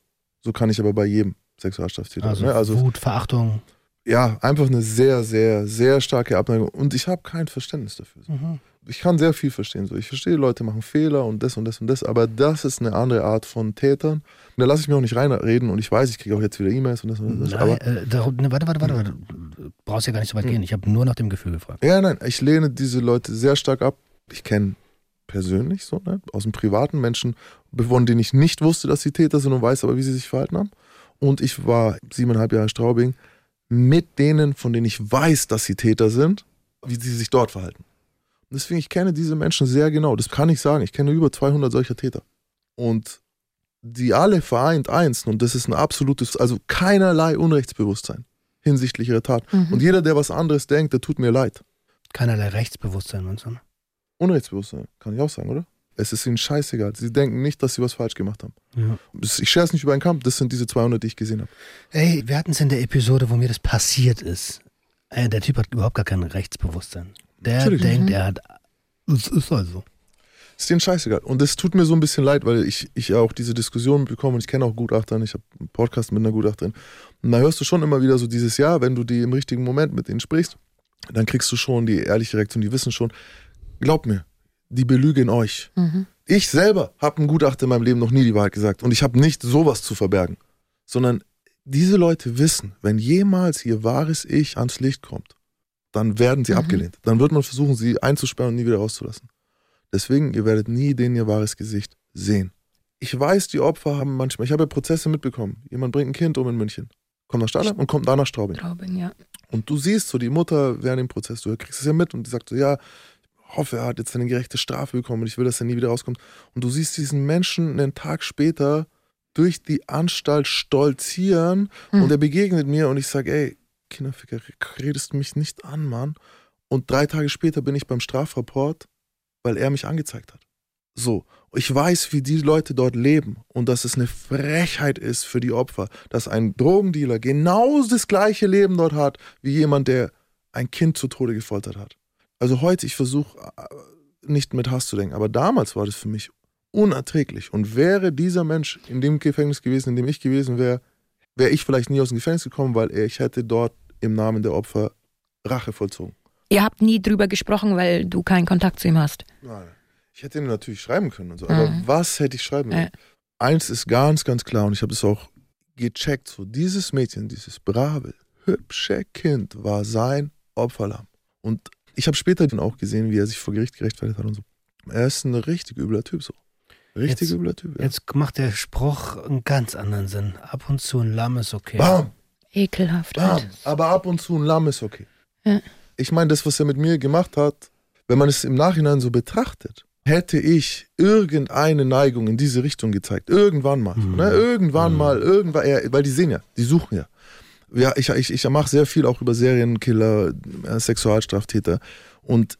So kann ich aber bei jedem Sexualstraftäter. Also, ne? also Wut, Verachtung. ja, einfach eine sehr, sehr, sehr starke Abneigung. Und ich habe kein Verständnis dafür. Mhm. Ich kann sehr viel verstehen. So. Ich verstehe, Leute machen Fehler und das und das und das, aber das ist eine andere Art von Tätern. Und da lasse ich mir auch nicht reinreden und ich weiß, ich kriege auch jetzt wieder E-Mails und das und das. Nein, aber äh, darum, ne, warte, warte, warte, warte. Du brauchst ja gar nicht so weit Hm. gehen. Ich habe nur nach dem Gefühl gefragt. Ja, nein, ich lehne diese Leute sehr stark ab. Ich kenne persönlich so, ne, aus dem privaten Menschen, von denen ich nicht wusste, dass sie Täter sind und weiß aber, wie sie sich verhalten haben. Und ich war siebeneinhalb Jahre Straubing mit denen, von denen ich weiß, dass sie Täter sind, wie sie sich dort verhalten. Deswegen, ich kenne diese Menschen sehr genau. Das kann ich sagen. Ich kenne über 200 solcher Täter. Und die alle vereint eins, und das ist ein absolutes, also keinerlei Unrechtsbewusstsein. hinsichtlich ihrer Tat. Mhm. Und jeder, der was anderes denkt, der tut mir leid. Keinerlei Rechtsbewusstsein und so. Ne? Unrechtsbewusstsein, kann ich auch sagen, oder? Es ist ihnen scheißegal. Sie denken nicht, dass sie was falsch gemacht haben. Ja. Ich scherze es nicht über einen Kampf, das sind diese 200, die ich gesehen habe. Ey, wir hatten es in der Episode, wo mir das passiert ist. Ey, der Typ hat überhaupt gar kein Rechtsbewusstsein. Der Natürlich. denkt, mhm. er hat. Es ist also. Ist denen scheißegal. Und es tut mir so ein bisschen leid, weil ich, ich auch diese Diskussion bekomme und ich kenne auch Gutachter, ich habe einen Podcast mit einer Gutachterin. Und da hörst du schon immer wieder so dieses Jahr, wenn du die im richtigen Moment mit denen sprichst, dann kriegst du schon die ehrliche Reaktion, die wissen schon, glaub mir, die belügen euch. Mhm. Ich selber habe einem Gutachter in meinem Leben noch nie die Wahrheit gesagt und ich habe nicht sowas zu verbergen, sondern diese Leute wissen, wenn jemals ihr wahres Ich ans Licht kommt, dann werden sie mhm. abgelehnt. Dann wird man versuchen, sie einzusperren und nie wieder rauszulassen. Deswegen, ihr werdet nie den ihr wahres Gesicht sehen. Ich weiß, die Opfer haben manchmal, ich habe ja Prozesse mitbekommen. Jemand bringt ein Kind um in München, kommt nach Stahlheim und kommt da nach Straubing. Straubing, ja. Und du siehst so die Mutter während dem Prozess, du kriegst es ja mit und die sagt so, ja, ich hoffe, er hat jetzt eine gerechte Strafe bekommen und ich will, dass er nie wieder rauskommt. Und du siehst diesen Menschen einen Tag später durch die Anstalt stolzieren mhm. und er begegnet mir und ich sage, ey, Kinderficker, redest mich nicht an, Mann. Und drei Tage später bin ich beim Strafrapport weil er mich angezeigt hat. So, ich weiß, wie die Leute dort leben und dass es eine Frechheit ist für die Opfer, dass ein Drogendealer genau das gleiche Leben dort hat wie jemand, der ein Kind zu Tode gefoltert hat. Also heute, ich versuche äh, nicht mit Hass zu denken, aber damals war das für mich unerträglich. Und wäre dieser Mensch in dem Gefängnis gewesen, in dem ich gewesen wäre, wäre ich vielleicht nie aus dem Gefängnis gekommen, weil ich hätte dort im Namen der Opfer Rache vollzogen. Ihr habt nie drüber gesprochen, weil du keinen Kontakt zu ihm hast. Nein. Ich hätte ihm natürlich schreiben können und so, aber mhm. was hätte ich schreiben können? Eins ist ganz, ganz klar und ich habe es auch gecheckt, so dieses Mädchen, dieses brave, hübsche Kind war sein Opferlamm. Und ich habe später dann auch gesehen, wie er sich vor Gericht gerechtfertigt hat und so. Er ist ein richtig übler Typ so. Richtig jetzt, übler Typ. Ja. Jetzt macht der Spruch einen ganz anderen Sinn. Ab und zu ein Lamm ist okay. Bam! Ekelhaft. Bam. Halt. Aber ab und zu ein Lamm ist okay. Ja ich meine, das, was er mit mir gemacht hat, wenn man es im Nachhinein so betrachtet, hätte ich irgendeine Neigung in diese Richtung gezeigt. Irgendwann mal. Mhm. Ne? Irgendwann mhm. mal, irgendwann, ja, weil die sehen ja, die suchen ja. Ja, ich, ich, ich mache sehr viel auch über Serienkiller, äh, Sexualstraftäter. Und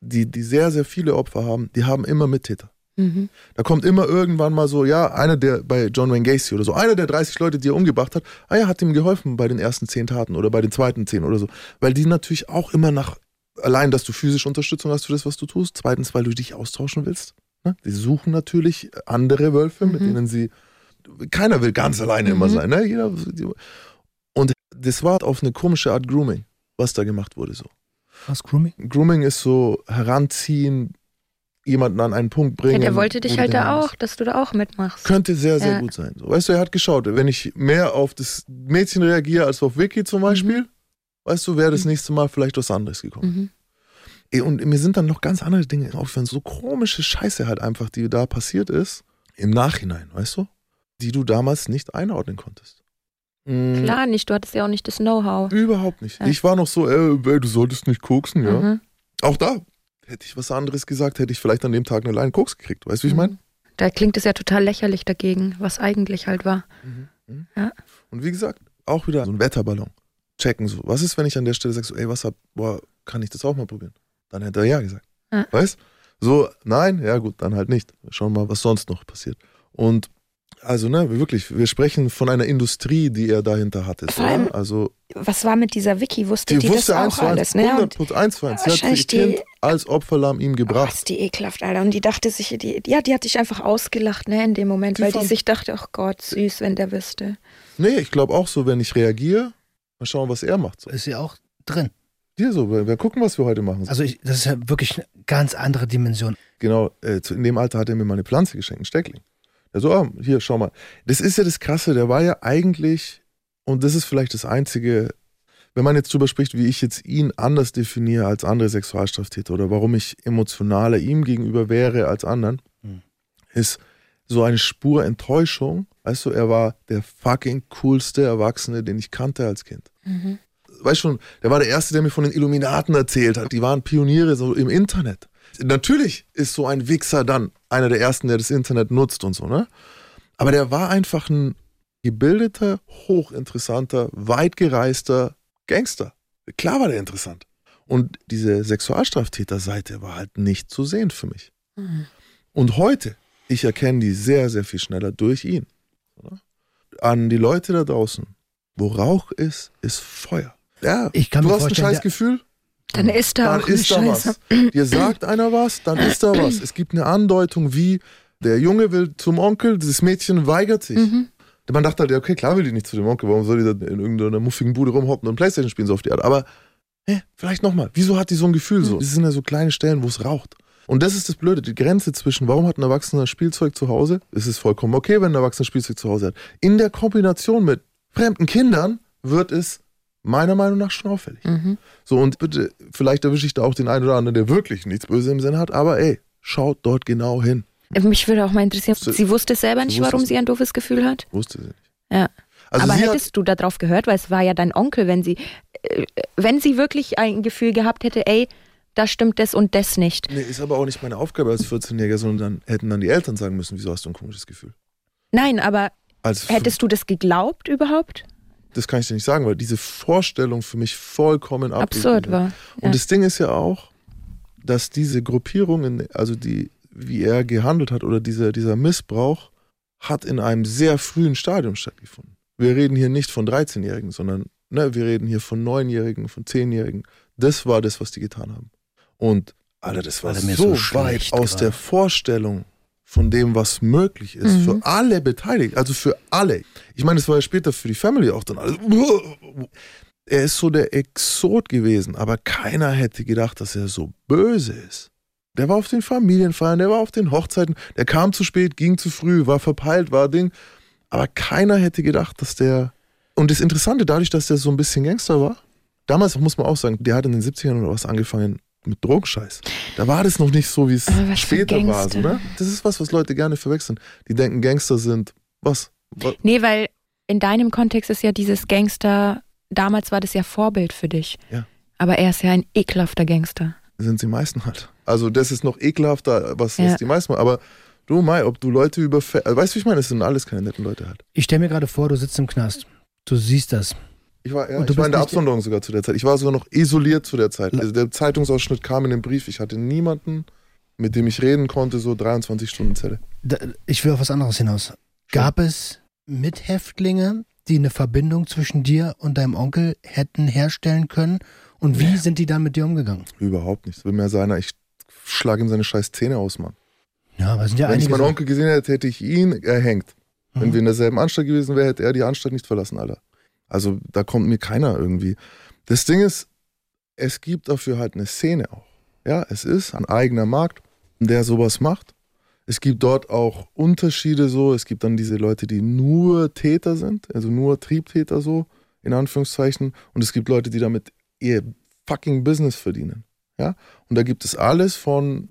die, die sehr, sehr viele Opfer haben, die haben immer Mittäter. Mhm. Da kommt immer irgendwann mal so, ja, einer der bei John Wayne Gacy oder so, einer der 30 Leute, die er umgebracht hat, ah ja, hat ihm geholfen bei den ersten 10 Taten oder bei den zweiten 10 oder so. Weil die natürlich auch immer nach, allein, dass du physische Unterstützung hast für das, was du tust, zweitens, weil du dich austauschen willst. Ne? Die suchen natürlich andere Wölfe, mhm. mit denen sie, keiner will ganz alleine mhm. immer sein, ne? Jeder, und das war auf eine komische Art Grooming, was da gemacht wurde so. Was Grooming? Grooming ist so heranziehen, jemanden an einen Punkt bringen. Ja, der wollte dich halt da auch, dass du da auch mitmachst. Könnte sehr, sehr ja. gut sein. So, weißt du, er hat geschaut, wenn ich mehr auf das Mädchen reagiere als auf Vicky zum Beispiel, mhm. weißt du, wäre das mhm. nächste Mal vielleicht was anderes gekommen. Mhm. Und mir sind dann noch ganz andere Dinge aufgefallen, so komische Scheiße halt einfach, die da passiert ist, im Nachhinein, weißt du, die du damals nicht einordnen konntest. Mhm. Klar nicht, du hattest ja auch nicht das Know-how. Überhaupt nicht. Ja. Ich war noch so, ey, ey, du solltest nicht koksen, ja. Mhm. Auch da, Hätte ich was anderes gesagt, hätte ich vielleicht an dem Tag eine Line Koks gekriegt. Weißt du, wie ich mhm. meine? Da klingt es ja total lächerlich dagegen, was eigentlich halt war. Mhm. Mhm. Ja. Und wie gesagt, auch wieder so ein Wetterballon. Checken so. Was ist, wenn ich an der Stelle sage, so, ey, was hab, boah, kann ich das auch mal probieren? Dann hätte er ja gesagt. Ja. Weißt? So, nein, ja gut, dann halt nicht. Schauen wir mal, was sonst noch passiert. Und also, ne, wirklich, wir sprechen von einer Industrie, die er dahinter hatte. Vor allem, also, was war mit dieser Vicky? Wusste die, die wusste das auch alles, ne? 100 1 zu 1. Sie hat ihr Kind die, als Opferlamm ihm gebracht. Oh, ist die ekelhaft, Alter. Und die dachte sich, die, ja, die hat dich einfach ausgelacht, ne, in dem Moment, die weil die sich dachte, ach Gott, süß, wenn der wüsste. Nee, ich glaube auch so, wenn ich reagiere, mal schauen, was er macht. So. Ist sie auch drin? Hier so, wir, wir gucken, was wir heute machen. Also ich, das ist ja wirklich eine ganz andere Dimension. Genau, äh, in dem Alter hat er mir mal eine Pflanze geschenkt, ein Steckling. Also, oh, hier, schau mal. Das ist ja das Krasse, der war ja eigentlich, und das ist vielleicht das Einzige, wenn man jetzt drüber spricht, wie ich jetzt ihn anders definiere als andere Sexualstraftäter oder warum ich emotionaler ihm gegenüber wäre als anderen, mhm. ist so eine Spur Enttäuschung. Weißt du, er war der fucking coolste Erwachsene, den ich kannte als Kind. Mhm. Weißt schon, der war der Erste, der mir von den Illuminaten erzählt hat. Die waren Pioniere so im Internet. Natürlich ist so ein Wichser dann einer der ersten, der das Internet nutzt und so, ne? Aber der war einfach ein gebildeter, hochinteressanter, weitgereister Gangster. Klar war der interessant. Und diese Sexualstraftäterseite war halt nicht zu sehen für mich. Mhm. Und heute, ich erkenne die sehr, sehr viel schneller durch ihn. An die Leute da draußen, wo Rauch ist, ist Feuer. Ja, ich kann du mir hast ein scheiß Gefühl. Dann ist da dann auch ist da was. Dir sagt einer was, dann ist da was. Es gibt eine Andeutung, wie der Junge will zum Onkel, dieses Mädchen weigert sich. Mhm. Man dachte halt, ja, okay, klar will die nicht zu dem Onkel, warum soll die da in irgendeiner muffigen Bude rumhoppen und Playstation spielen, so auf die Art. Aber, hä, vielleicht nochmal. Wieso hat die so ein Gefühl so? Das sind ja so kleine Stellen, wo es raucht. Und das ist das Blöde, die Grenze zwischen, warum hat ein Erwachsener Spielzeug zu Hause? Es ist vollkommen okay, wenn ein Erwachsener Spielzeug zu Hause hat. In der Kombination mit fremden Kindern wird es meiner Meinung nach schon auffällig. Mhm. So, und bitte, vielleicht erwische ich da auch den einen oder anderen, der wirklich nichts Böses im Sinn hat, aber ey, schaut dort genau hin. Mich würde auch mal interessieren, Sie- sie wusste selber nicht, wusste warum sie ein doofes Gefühl hat. Wusste sie nicht. Ja. Also Aber sie hat, hättest du darauf gehört, weil es war ja dein Onkel, wenn sie, äh, wenn sie wirklich ein Gefühl gehabt hätte, ey, da stimmt das und das nicht. nee, ist aber auch nicht meine Aufgabe als 14-Jähriger, sondern dann hätten dann die Eltern sagen müssen, wieso hast du ein komisches Gefühl. Nein, aber Also hättest du das geglaubt überhaupt? Das kann ich dir nicht sagen, weil diese Vorstellung für mich vollkommen Absurd war. Und Ja. das Ding ist ja auch, dass diese Gruppierungen, also die, wie er gehandelt hat oder dieser, dieser Missbrauch, hat in einem sehr frühen Stadium stattgefunden. Wir reden hier nicht von 13-Jährigen, sondern ne, wir reden hier von 9-Jährigen, von 10-Jährigen. Das war das, was die getan haben. Und, Alter, das war Alter, so, so weit aus gerade. der Vorstellung von dem, was möglich ist, Mhm. für alle beteiligt, also für alle. Ich meine, es war ja später für die Family auch dann alles. Er ist so der Exot gewesen, aber keiner hätte gedacht, dass er so böse ist. Der war auf den Familienfeiern, der war auf den Hochzeiten, der kam zu spät, ging zu früh, war verpeilt, war Ding. Aber keiner hätte gedacht, dass der. Und das Interessante, dadurch, dass der so ein bisschen Gangster war, damals muss man auch sagen, der hat in den 70ern oder was angefangen mit Drogenscheiß. Da war das noch nicht so, wie es später war. So, ne? Das ist was, was Leute gerne verwechseln. Die denken, Gangster sind was? was? Nee, weil in deinem Kontext ist ja dieses Gangster, damals war das ja Vorbild für dich. Ja. Aber er ist ja ein ekelhafter Gangster. sind die meisten halt. Also das ist noch ekelhafter, was, Ja. was die meisten machen. Aber du, Mai, ob du Leute überfällst, also, weißt du, wie ich meine? Das sind alles keine netten Leute halt. Ich stelle mir gerade vor, du sitzt im Knast. Du siehst das. Ich war, ja, ich war in der nicht- Absonderung sogar zu der Zeit. Ich war sogar noch isoliert zu der Zeit. Also der Zeitungsausschnitt kam in den Brief. Ich hatte niemanden, mit dem ich reden konnte, so 23 Stunden Zelle. Da, ich will auf was anderes hinaus. Gab es Mithäftlinge, die eine Verbindung zwischen dir und deinem Onkel hätten herstellen können? Und wie sind die dann mit dir umgegangen? Überhaupt nichts. Will mehr seiner, ich schlage ihm seine scheiß Zähne aus, Mann. Ja, aber es sind ja Wenn ich meinen Onkel gesehen hätte, hätte ich ihn erhängt. Wenn Mhm. wir in derselben Anstalt gewesen wären, hätte er die Anstalt nicht verlassen, Alter. Also da kommt mir keiner irgendwie. Das Ding ist, es gibt dafür halt eine Szene auch. Ja, es ist ein eigener Markt, der sowas macht. Es gibt dort auch Unterschiede so. Es gibt dann diese Leute, die nur Täter sind, also nur Triebtäter so, in Anführungszeichen. Und es gibt Leute, die damit ihr fucking Business verdienen. Ja, und da gibt es alles von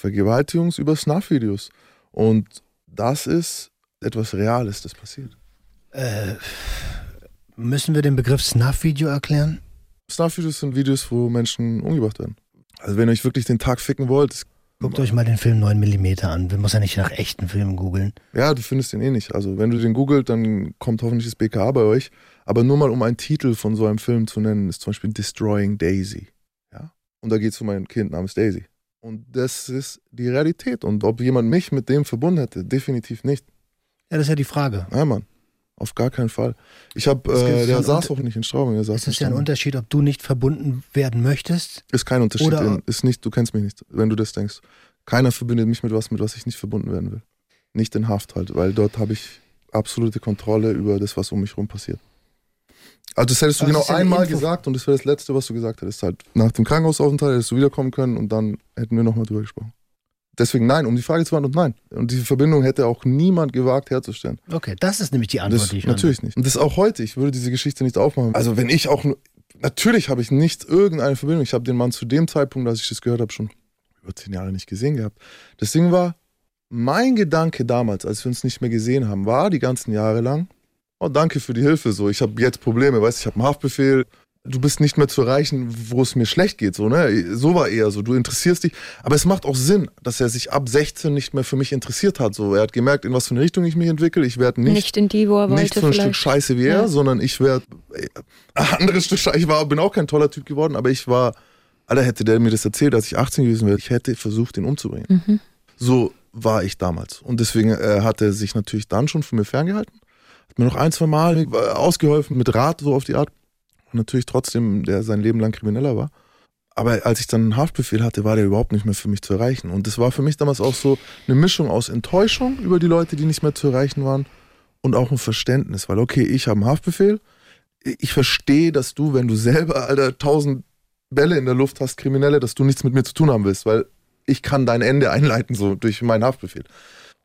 Vergewaltigungs- über Snuff-Videos. Und das ist etwas Reales, das passiert. Äh, müssen wir den Begriff Snuff-Video erklären? Snuff-Videos sind Videos, wo Menschen umgebracht werden. Also wenn ihr euch wirklich den Tag ficken wollt, Guckt euch mal den Film 9 mm an. Wir müssen ja nicht nach echten Filmen googeln. ja, du findest den eh nicht. Also wenn du den googelt, dann kommt hoffentlich das BKA bei euch. Aber nur mal um einen Titel von so einem Film zu nennen, ist zum Beispiel Destroying Daisy. Ja? Und da geht es um ein Kind namens Daisy. Und das ist die Realität. Und ob jemand mich mit dem verbunden hätte, definitiv nicht. Ja, das ist ja die Frage. Ja, Mann. Auf gar keinen Fall. Ich habe, äh, der saß auch nicht in Straubing. Der saß Es ist ja ein. Unterschied, ob du nicht verbunden werden möchtest. Ist kein Unterschied. In, ist nicht, du kennst mich nicht, wenn du das denkst. Keiner verbindet mich mit was, mit was ich nicht verbunden werden will. Nicht in Haft halt, weil dort habe ich absolute Kontrolle über das, was um mich rum passiert. Also das hättest du es genau ja einmal Info- gesagt und das wäre das Letzte, was du gesagt hättest. Halt nach dem Krankenhausaufenthalt hättest du wiederkommen können und dann hätten wir nochmal drüber gesprochen. Deswegen nein, um die Frage zu beantworten, nein. Und diese Verbindung hätte auch niemand gewagt herzustellen. Okay, das ist nämlich die Antwort, Das, die ich natürlich nicht. Und das ist auch heute. Ich würde diese Geschichte nicht aufmachen. Also wenn ich auch nur, natürlich habe ich nicht irgendeine Verbindung. Ich habe den Mann zu dem Zeitpunkt, als ich das gehört habe, schon über zehn Jahre nicht gesehen gehabt. Das Ding war, mein Gedanke damals, als wir uns nicht mehr gesehen haben, war die ganzen Jahre lang, oh danke für die Hilfe, so ich habe jetzt Probleme, weißt, ich habe einen Haftbefehl, du bist nicht mehr zu erreichen, wo es mir schlecht geht, so, ne? So war eher so, du interessierst dich. Aber es macht auch Sinn, dass er sich ab 16 nicht mehr für mich interessiert hat, so. Er hat gemerkt, in was für eine Richtung ich mich entwickle. Ich werde nicht, nicht in die, wo er wollte, nicht so ein vielleicht. Stück Scheiße wie er, ja. sondern ich werde, äh, anderes Stück Scheiße. Ich war, bin auch kein toller Typ geworden, aber ich war, Alter, hätte der mir das erzählt, als ich 18 gewesen wäre, ich hätte versucht, ihn umzubringen. Mhm. So war ich damals. Und deswegen äh, hat er sich natürlich dann schon von mir ferngehalten. Hat mir noch ein, zwei Mal äh, ausgeholfen mit Rat, so auf die Art natürlich trotzdem, der sein Leben lang Krimineller war. Aber als ich dann einen Haftbefehl hatte, war der überhaupt nicht mehr für mich zu erreichen. Und das war für mich damals auch so eine Mischung aus Enttäuschung über die Leute, die nicht mehr zu erreichen waren und auch ein Verständnis, weil okay, ich habe einen Haftbefehl. Ich verstehe, dass du, wenn du selber, Alter, tausend Bälle in der Luft hast, Kriminelle, dass du nichts mit mir zu tun haben willst, weil ich kann dein Ende einleiten, so durch meinen Haftbefehl.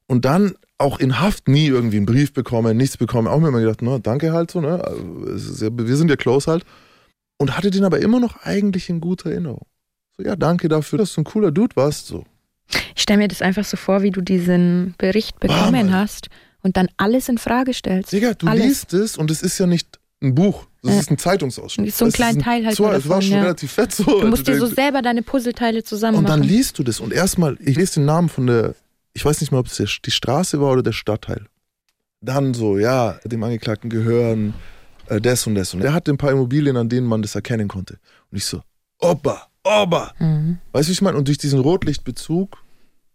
Und dann auch in Haft nie irgendwie einen Brief bekommen, nichts bekommen. Auch mir immer gedacht, na, danke halt so, ne? Ja, wir sind ja close halt. Und hatte den aber immer noch eigentlich in guter Erinnerung. So, ja, danke dafür, dass du ein cooler Dude warst. So. Ich stelle mir das einfach so vor, wie du diesen Bericht bekommen ah, hast und dann alles in Frage stellst. Digga, du alles. liest es und es ist ja nicht ein Buch. Das ja. ist ein Zeitungsausschnitt. So ein kleiner Teil halt. So, es war schon ja. relativ fett so. Du musst dir so selber deine Puzzleteile zusammen Und dann liest du das und erstmal, ich lese den Namen von der ich weiß nicht mehr, ob es die Straße war oder der Stadtteil. Dann so, ja, dem Angeklagten gehören äh, das und das. Und er hatte ein paar Immobilien, an denen man das erkennen konnte. Und ich so, Opa, Opa. Mhm. Weißt du, wie ich meine? Und durch diesen Rotlichtbezug,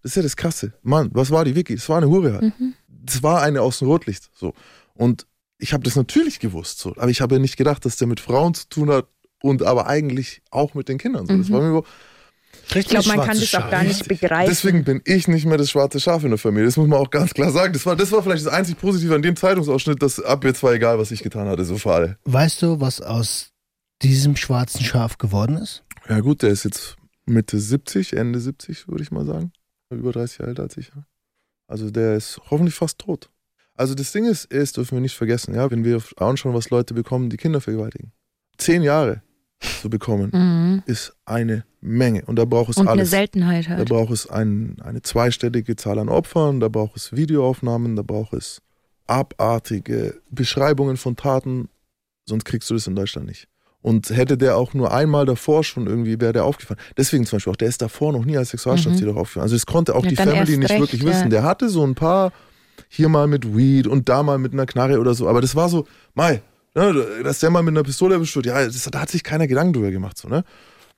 das ist ja das Krasse. Mann, was war die Vicky? Das war eine Hure halt. Mhm. Das war eine aus dem Rotlicht. So. Und ich habe das natürlich gewusst, so. aber ich habe ja nicht gedacht, dass der mit Frauen zu tun hat und aber eigentlich auch mit den Kindern. So. Das mhm. war mir ich glaube, man kann das auch gar nicht begreifen. Deswegen bin ich nicht mehr das schwarze Schaf in der Familie. Das muss man auch ganz klar sagen. Das war, das war vielleicht das einzig Positive an dem Zeitungsausschnitt, dass ab jetzt war egal, was ich getan hatte, so für alle. Weißt du, was aus diesem schwarzen Schaf geworden ist? Ja gut, der ist jetzt Mitte 70, Ende 70, würde ich mal sagen. Über 30 Jahre alt als ich. Also der ist hoffentlich fast tot. Also das Ding ist, ist, dürfen wir nicht vergessen, ja, wenn wir anschauen, was Leute bekommen, die Kinder vergewaltigen. Zehn Jahre zu bekommen, mhm. ist eine Menge. Und da braucht es Und alles. Eine Seltenheit halt. Da braucht es ein, eine zweistellige Zahl an Opfern, da braucht es Videoaufnahmen, da braucht es abartige Beschreibungen von Taten, sonst kriegst du das in Deutschland nicht. Und hätte der auch nur einmal davor schon irgendwie, wäre der aufgefallen. Deswegen zum Beispiel auch, der ist davor noch nie als Sexualstraftäter mhm. aufgefallen. Also es konnte auch ja, die Family nicht recht, wirklich ja. wissen. Der hatte so ein paar, hier mal mit Weed und da mal mit einer Knarre oder so. Aber das war so, Mai, Ne, dass der mal mit einer Pistole erwischt wird, ja, das, da hat sich keiner Gedanken drüber gemacht. So, ne?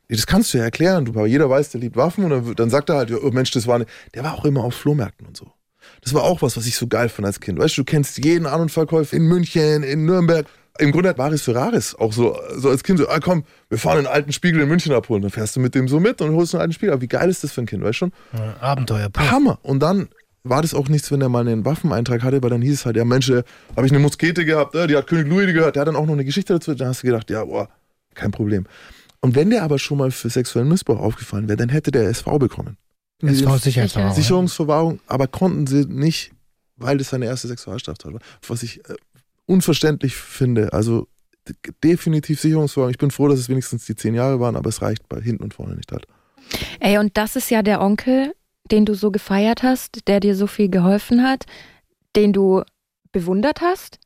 Das kannst du ja erklären, du, aber jeder weiß, der liebt Waffen und dann, dann sagt er halt, oh Mensch, das war eine, der war auch immer auf Flohmärkten und so. Das war auch was, was ich so geil fand als Kind. Weißt du, du kennst jeden An- und Verkäufer in München, in Nürnberg. Im Grunde war es Ferraris auch so, so als Kind so, ah komm, wir fahren einen alten Spiegel in München abholen. Dann fährst du mit dem so mit und holst einen alten Spiegel. Aber wie geil ist das für ein Kind, weißt du schon? Abenteuer. Hammer. Und dann war das auch nichts, wenn er mal einen Waffeneintrag hatte, weil dann hieß es halt, ja Mensch, habe ich eine Muskete gehabt, die hat König Louis gehört, der hat dann auch noch eine Geschichte dazu, dann hast du gedacht, ja, boah, kein Problem. Und wenn der aber schon mal für sexuellen Missbrauch aufgefallen wäre, dann hätte der SV bekommen. SV-Sicherheitsverwahrung. Sicherungsverwahrung, aber konnten sie nicht, weil das seine erste Sexualstraftat war. Was ich äh, unverständlich finde. Also definitiv Sicherungsverwahrung. Ich bin froh, dass es wenigstens die zehn Jahre waren, aber es reicht bei hinten und vorne nicht halt. Ey, und das ist ja der Onkel, den du so gefeiert hast, der dir so viel geholfen hat, den du bewundert hast?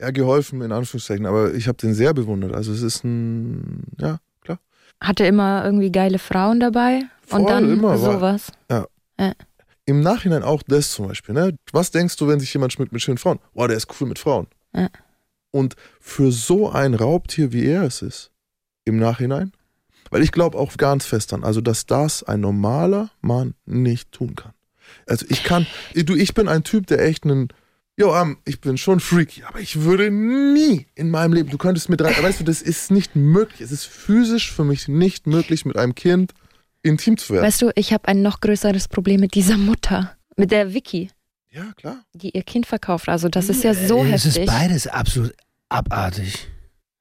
Ja, geholfen in Anführungszeichen, aber ich habe den sehr bewundert. Also es ist ein, ja, klar. Hatte immer irgendwie geile Frauen dabei Voll, und dann immer, sowas. War, ja. ja. Im Nachhinein auch das zum Beispiel. Ne? Was denkst du, wenn sich jemand schmückt mit schönen Frauen? Boah, der ist cool mit Frauen. Ja. Und für so ein Raubtier, wie er es ist, im Nachhinein, weil ich glaube auch ganz fest daran, also dass das ein normaler Mann nicht tun kann. Also ich kann, du, ich bin ein Typ, der echt einen, jo, um, ich bin schon freaky, aber ich würde nie in meinem Leben, du könntest mit rein, weißt du, das ist nicht möglich. Es ist physisch für mich nicht möglich, mit einem Kind intim zu werden. Weißt du, ich habe ein noch größeres Problem mit dieser Mutter, mit der Vicky. Ja, klar. Die ihr Kind verkauft. Also das ist ja so äh, heftig. Es ist beides absolut abartig.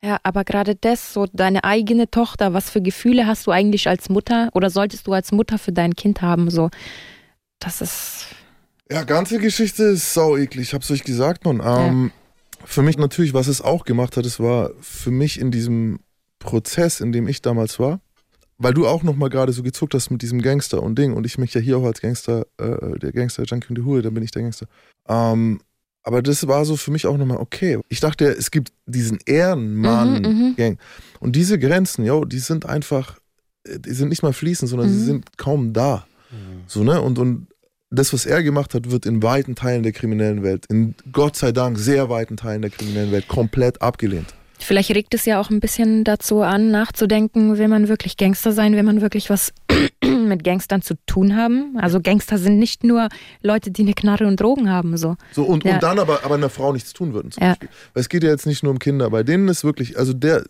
Ja, aber gerade das, so deine eigene Tochter, was für Gefühle hast du eigentlich als Mutter oder solltest du als Mutter für dein Kind haben? So, das ist. Ja, ganze Geschichte ist sau eklig, ich hab's euch gesagt, man. Ähm, ja. Für mich natürlich, was es auch gemacht hat, es war für mich in diesem Prozess, in dem ich damals war, weil du auch nochmal gerade so gezuckt hast mit diesem Gangster und Ding und ich mich ja hier auch als Gangster, äh, der Gangster, Junkie und die Hure, dann bin ich der Gangster. Ähm, Aber das war so für mich auch nochmal okay. Ich dachte, es gibt diesen Ehrenmann-Gang. Mhm, und diese Grenzen, yo, die sind einfach, die sind nicht mal fließend, sondern mhm. sie sind kaum da. Mhm. So, ne? Und, und das, was er gemacht hat, wird in weiten Teilen der kriminellen Welt, in Gott sei Dank sehr weiten Teilen der kriminellen Welt komplett abgelehnt. Vielleicht regt es ja auch ein bisschen dazu an, nachzudenken, will man wirklich Gangster sein, will man wirklich was mit Gangstern zu tun haben. Also Gangster sind nicht nur Leute, die eine Knarre und Drogen haben. So, so und, ja. und dann aber, aber einer Frau nichts tun würden zum ja. Beispiel. Weil es geht ja jetzt nicht nur um Kinder. Bei denen ist wirklich, also der,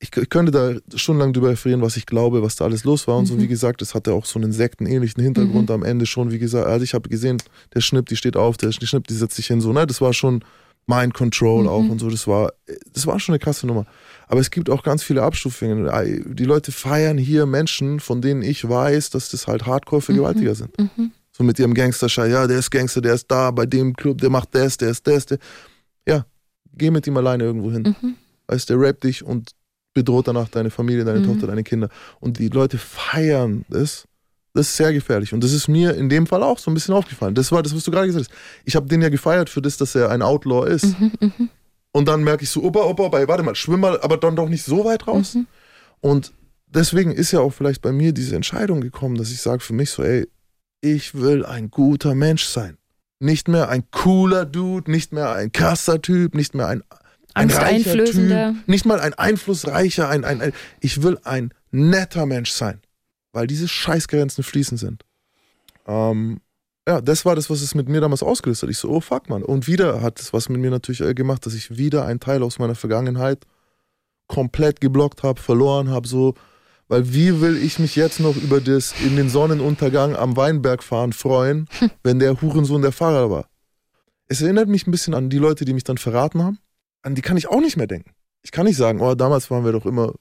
ich, ich könnte da stundenlang drüber referieren, was ich glaube, was da alles los war. Und mhm. so, wie gesagt, das hatte auch so einen sektenähnlichen Hintergrund mhm. am Ende schon. Wie gesagt, also ich habe gesehen, der Schnippt, die steht auf, der Schnippt, die setzt sich hin. So, ne? Das war schon Mind Control mhm. auch und so. Das war, das war schon eine krasse Nummer. Aber es gibt auch ganz viele Abstufungen. Die Leute feiern hier Menschen, von denen ich weiß, dass das halt Hardcore-Vergewaltiger mhm. sind. Mhm. So mit ihrem Gangsterschei, ja, der ist Gangster, der ist da, bei dem Club, der macht das, der ist das, der. Ja, geh mit ihm alleine irgendwo hin. Mhm. Weißt der rappt dich und bedroht danach deine Familie, deine mhm. Tochter, deine Kinder. Und die Leute feiern das das ist sehr gefährlich. Und das ist mir in dem Fall auch so ein bisschen aufgefallen. Das war das, was du gerade gesagt hast. Ich habe den ja gefeiert für das, dass er ein Outlaw ist. Mhm, mh. Und dann merke ich so, opa, opa, opa, warte mal, schwimm mal, aber dann doch nicht so weit raus. Mhm. Und deswegen ist ja auch vielleicht bei mir diese Entscheidung gekommen, dass ich sage für mich so, ey, ich will ein guter Mensch sein. Nicht mehr ein cooler Dude, nicht mehr ein krasser Typ, nicht mehr ein, ein reicher Typ, nicht mal ein einflussreicher, ein, ein, ein, ich will ein netter Mensch sein weil diese Scheißgrenzen fließend sind. Ähm, ja, das war das, was es mit mir damals ausgelöst hat. Ich so, oh fuck, man. Und wieder hat es was mit mir natürlich äh, gemacht, dass ich wieder einen Teil aus meiner Vergangenheit komplett geblockt habe, verloren habe, so. Weil wie will ich mich jetzt noch über das in den Sonnenuntergang am Weinberg fahren freuen, wenn der Hurensohn der Fahrer war? Es erinnert mich ein bisschen an die Leute, die mich dann verraten haben. An die kann ich auch nicht mehr denken. Ich kann nicht sagen, oh, damals waren wir doch immer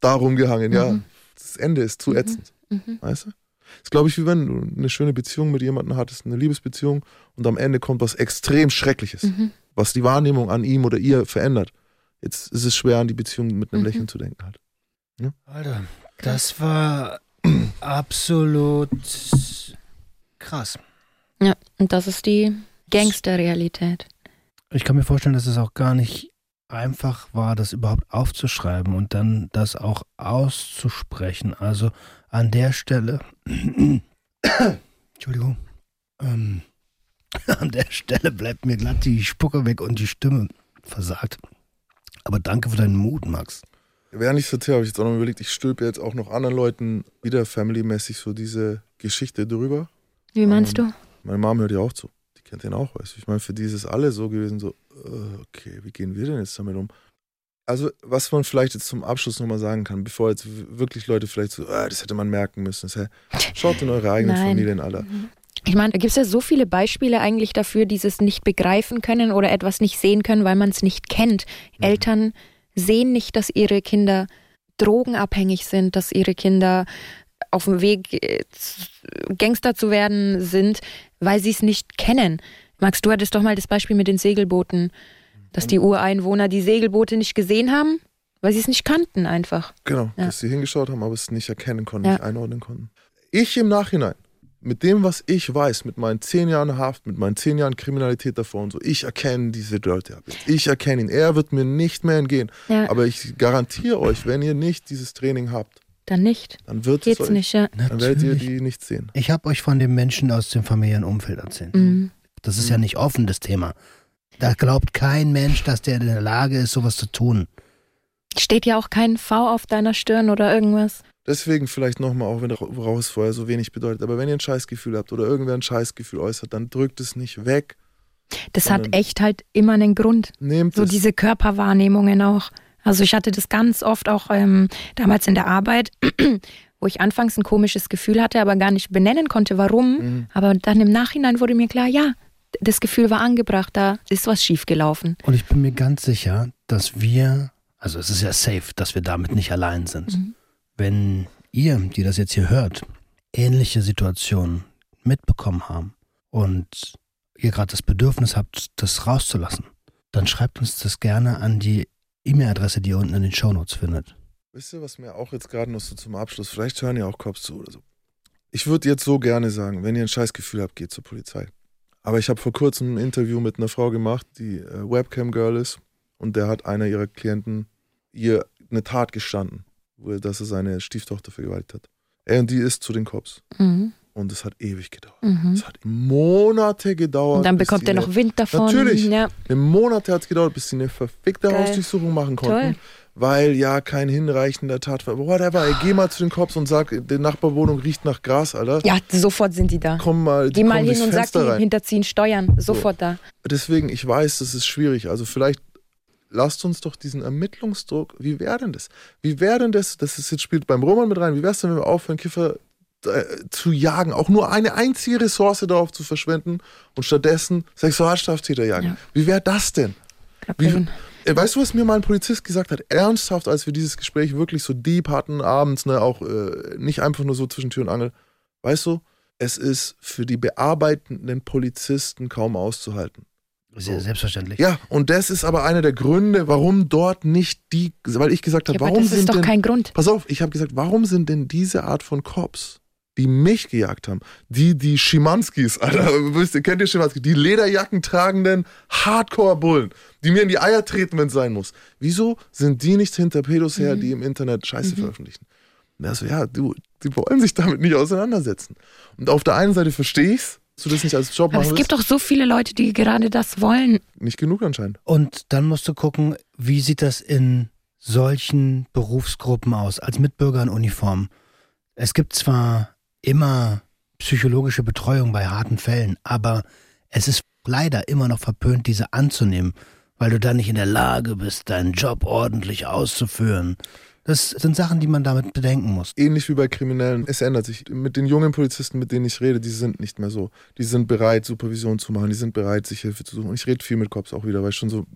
darum gehangen. Mhm. Ja, das Ende ist zu mhm. ätzend. Mhm. Weißt du? Das ist, glaube ich, wie wenn du eine schöne Beziehung mit jemandem hattest, eine Liebesbeziehung, und am Ende kommt was extrem Schreckliches, mhm. was die Wahrnehmung an ihm oder ihr verändert. Jetzt ist es schwer, an die Beziehung mit einem mhm. Lächeln zu denken halt. Ja? Alter, das war absolut krass. Ja, und das ist die Gangsterrealität. Ich kann mir vorstellen, dass es auch gar nicht einfach war, das überhaupt aufzuschreiben und dann das auch auszusprechen. Also an der Stelle, Entschuldigung, ähm, an der Stelle bleibt mir glatt die Spucke weg und die Stimme versagt. Aber danke für deinen Mut, Max. Während ich erzähle, habe ich jetzt auch noch überlegt, ich stülpe jetzt auch noch anderen Leuten wieder family-mäßig so diese Geschichte drüber. Wie meinst ähm, du? Meine Mom hört ja auch zu. Die kennt den auch, weißt du. Ich meine, für die ist es alle so gewesen, so, äh, okay, wie gehen wir denn jetzt damit um? Also, was man vielleicht jetzt zum Abschluss nochmal sagen kann, bevor jetzt wirklich Leute vielleicht so, ah, das hätte man merken müssen, schaut in eure eigenen Nein. Familien alle. Ich meine, da gibt es ja so viele Beispiele eigentlich dafür, dieses nicht begreifen können oder etwas nicht sehen können, weil man es nicht kennt. Mhm. Eltern sehen nicht, dass ihre Kinder drogenabhängig sind, dass ihre Kinder auf dem Weg äh, Gangster zu werden sind, weil sie es nicht kennen. Max, du hattest doch mal das Beispiel mit den Segelbooten dass die Ureinwohner die Segelboote nicht gesehen haben, weil sie es nicht kannten einfach. Genau, ja. dass sie hingeschaut haben, aber es nicht erkennen konnten, ja. nicht einordnen konnten. Ich im Nachhinein, mit dem, was ich weiß, mit meinen zehn Jahren Haft, mit meinen zehn Jahren Kriminalität davor und so, ich erkenne diese Leute. Ich erkenne ihn. Er wird mir nicht mehr entgehen. Ja. Aber ich garantiere euch, wenn ihr nicht dieses Training habt, dann nicht. Dann wird Geht's es euch, nicht, ja. Dann werdet ihr die nicht sehen. Ich habe euch von dem Menschen aus dem familiären Umfeld erzählt. Mhm. Das ist ja nicht offen, das Thema. Da glaubt kein Mensch, dass der in der Lage ist, sowas zu tun. Steht ja auch kein V auf deiner Stirn oder irgendwas. Deswegen vielleicht nochmal, auch wenn raus vorher so wenig bedeutet, aber wenn ihr ein Scheißgefühl habt oder irgendwer ein Scheißgefühl äußert, dann drückt es nicht weg. Das hat echt halt immer einen Grund. Nehmt so es. diese Körperwahrnehmungen auch. Also ich hatte das ganz oft auch ähm, damals in der Arbeit, wo ich anfangs ein komisches Gefühl hatte, aber gar nicht benennen konnte, warum. Mhm. Aber dann im Nachhinein wurde mir klar, ja, das Gefühl war angebracht, da ist was schiefgelaufen. Und ich bin mir ganz sicher, dass wir, also es ist ja safe, dass wir damit nicht allein sind. Mhm. Wenn ihr, die das jetzt hier hört, ähnliche Situationen mitbekommen haben und ihr gerade das Bedürfnis habt, das rauszulassen, dann schreibt uns das gerne an die E-Mail-Adresse, die ihr unten in den Shownotes findet. Wisst ihr, was mir auch jetzt gerade noch so zum Abschluss, vielleicht hören ja auch Cops zu oder so. Ich würde jetzt so gerne sagen, wenn ihr ein Scheißgefühl habt, geht zur Polizei. Aber ich habe vor kurzem ein Interview mit einer Frau gemacht, die äh, Webcam-Girl ist. Und der hat einer ihrer Klienten ihr eine Tat gestanden, dass er seine Stieftochter vergewaltigt hat. Ey, und die ist zu den Cops. Mhm. Und es hat ewig gedauert. Mhm. Es hat Monate gedauert. Und dann bekommt die er noch Wind davon. Natürlich. Ja. Eine Monate hat es gedauert, bis sie eine verfickte Geil. Hausdurchsuchung machen konnten. Toll. Weil ja kein hinreichender Tatverdacht. Whatever, ey, geh mal zu den Cops und sag, die Nachbarwohnung riecht nach Gras, Alter. ja, sofort sind die da. Komm mal, die Geh mal hin und sag Fenster die rein. hinterziehen Steuern. Sofort da. Deswegen, ich weiß, das ist schwierig. Also vielleicht lasst uns doch diesen Ermittlungsdruck, wie wäre denn das? Wie wäre denn das, das ist jetzt spielt beim Roman mit rein, wie wäre es denn, wenn wir aufhören, Kiffer zu jagen, auch nur eine einzige Ressource darauf zu verschwenden und stattdessen Sexualstraftäter jagen? Ja. Wie wäre das denn? Wie, äh, weißt du, was mir mal ein Polizist gesagt hat? Ernsthaft, als wir dieses Gespräch wirklich so deep hatten, abends, ne, auch äh, nicht einfach nur so zwischen Tür und Angel. Weißt du, es ist für die bearbeitenden Polizisten kaum auszuhalten. Sehr selbstverständlich. Ja, und das ist aber einer der Gründe, warum dort nicht die, weil ich gesagt habe, Ja, warum das ist sind doch denn, kein Grund. pass auf, ich habe gesagt, warum sind denn diese Art von Cops, die mich gejagt haben, die die Schimanskis, Alter, wisst ihr, kennt ihr Schimanski, die Lederjacken tragenden Hardcore-Bullen, die mir in die Eier treten, wenn es sein muss. Wieso sind die nicht hinter Pedos her, Mhm. die im Internet Scheiße veröffentlichen? Und so, ja, du, die wollen sich damit nicht auseinandersetzen. Und auf der einen Seite verstehe ich's, dass du das nicht als Job Aber machen es gibt willst. doch so viele Leute, die gerade das wollen. Nicht genug anscheinend. Und dann musst du gucken, wie sieht das in solchen Berufsgruppen aus, als Mitbürger in Uniform. Es gibt zwar immer psychologische Betreuung bei harten Fällen, aber es ist leider immer noch verpönt, diese anzunehmen, weil du dann nicht in der Lage bist, deinen Job ordentlich auszuführen. Das sind Sachen, die man damit bedenken muss. ähnlich wie bei Kriminellen, es ändert sich. Mit den jungen Polizisten, mit denen ich rede, die sind nicht mehr so. Die sind bereit, Supervision zu machen, die sind bereit, sich Hilfe zu suchen. Ich rede viel mit Cops auch wieder, weil schon so.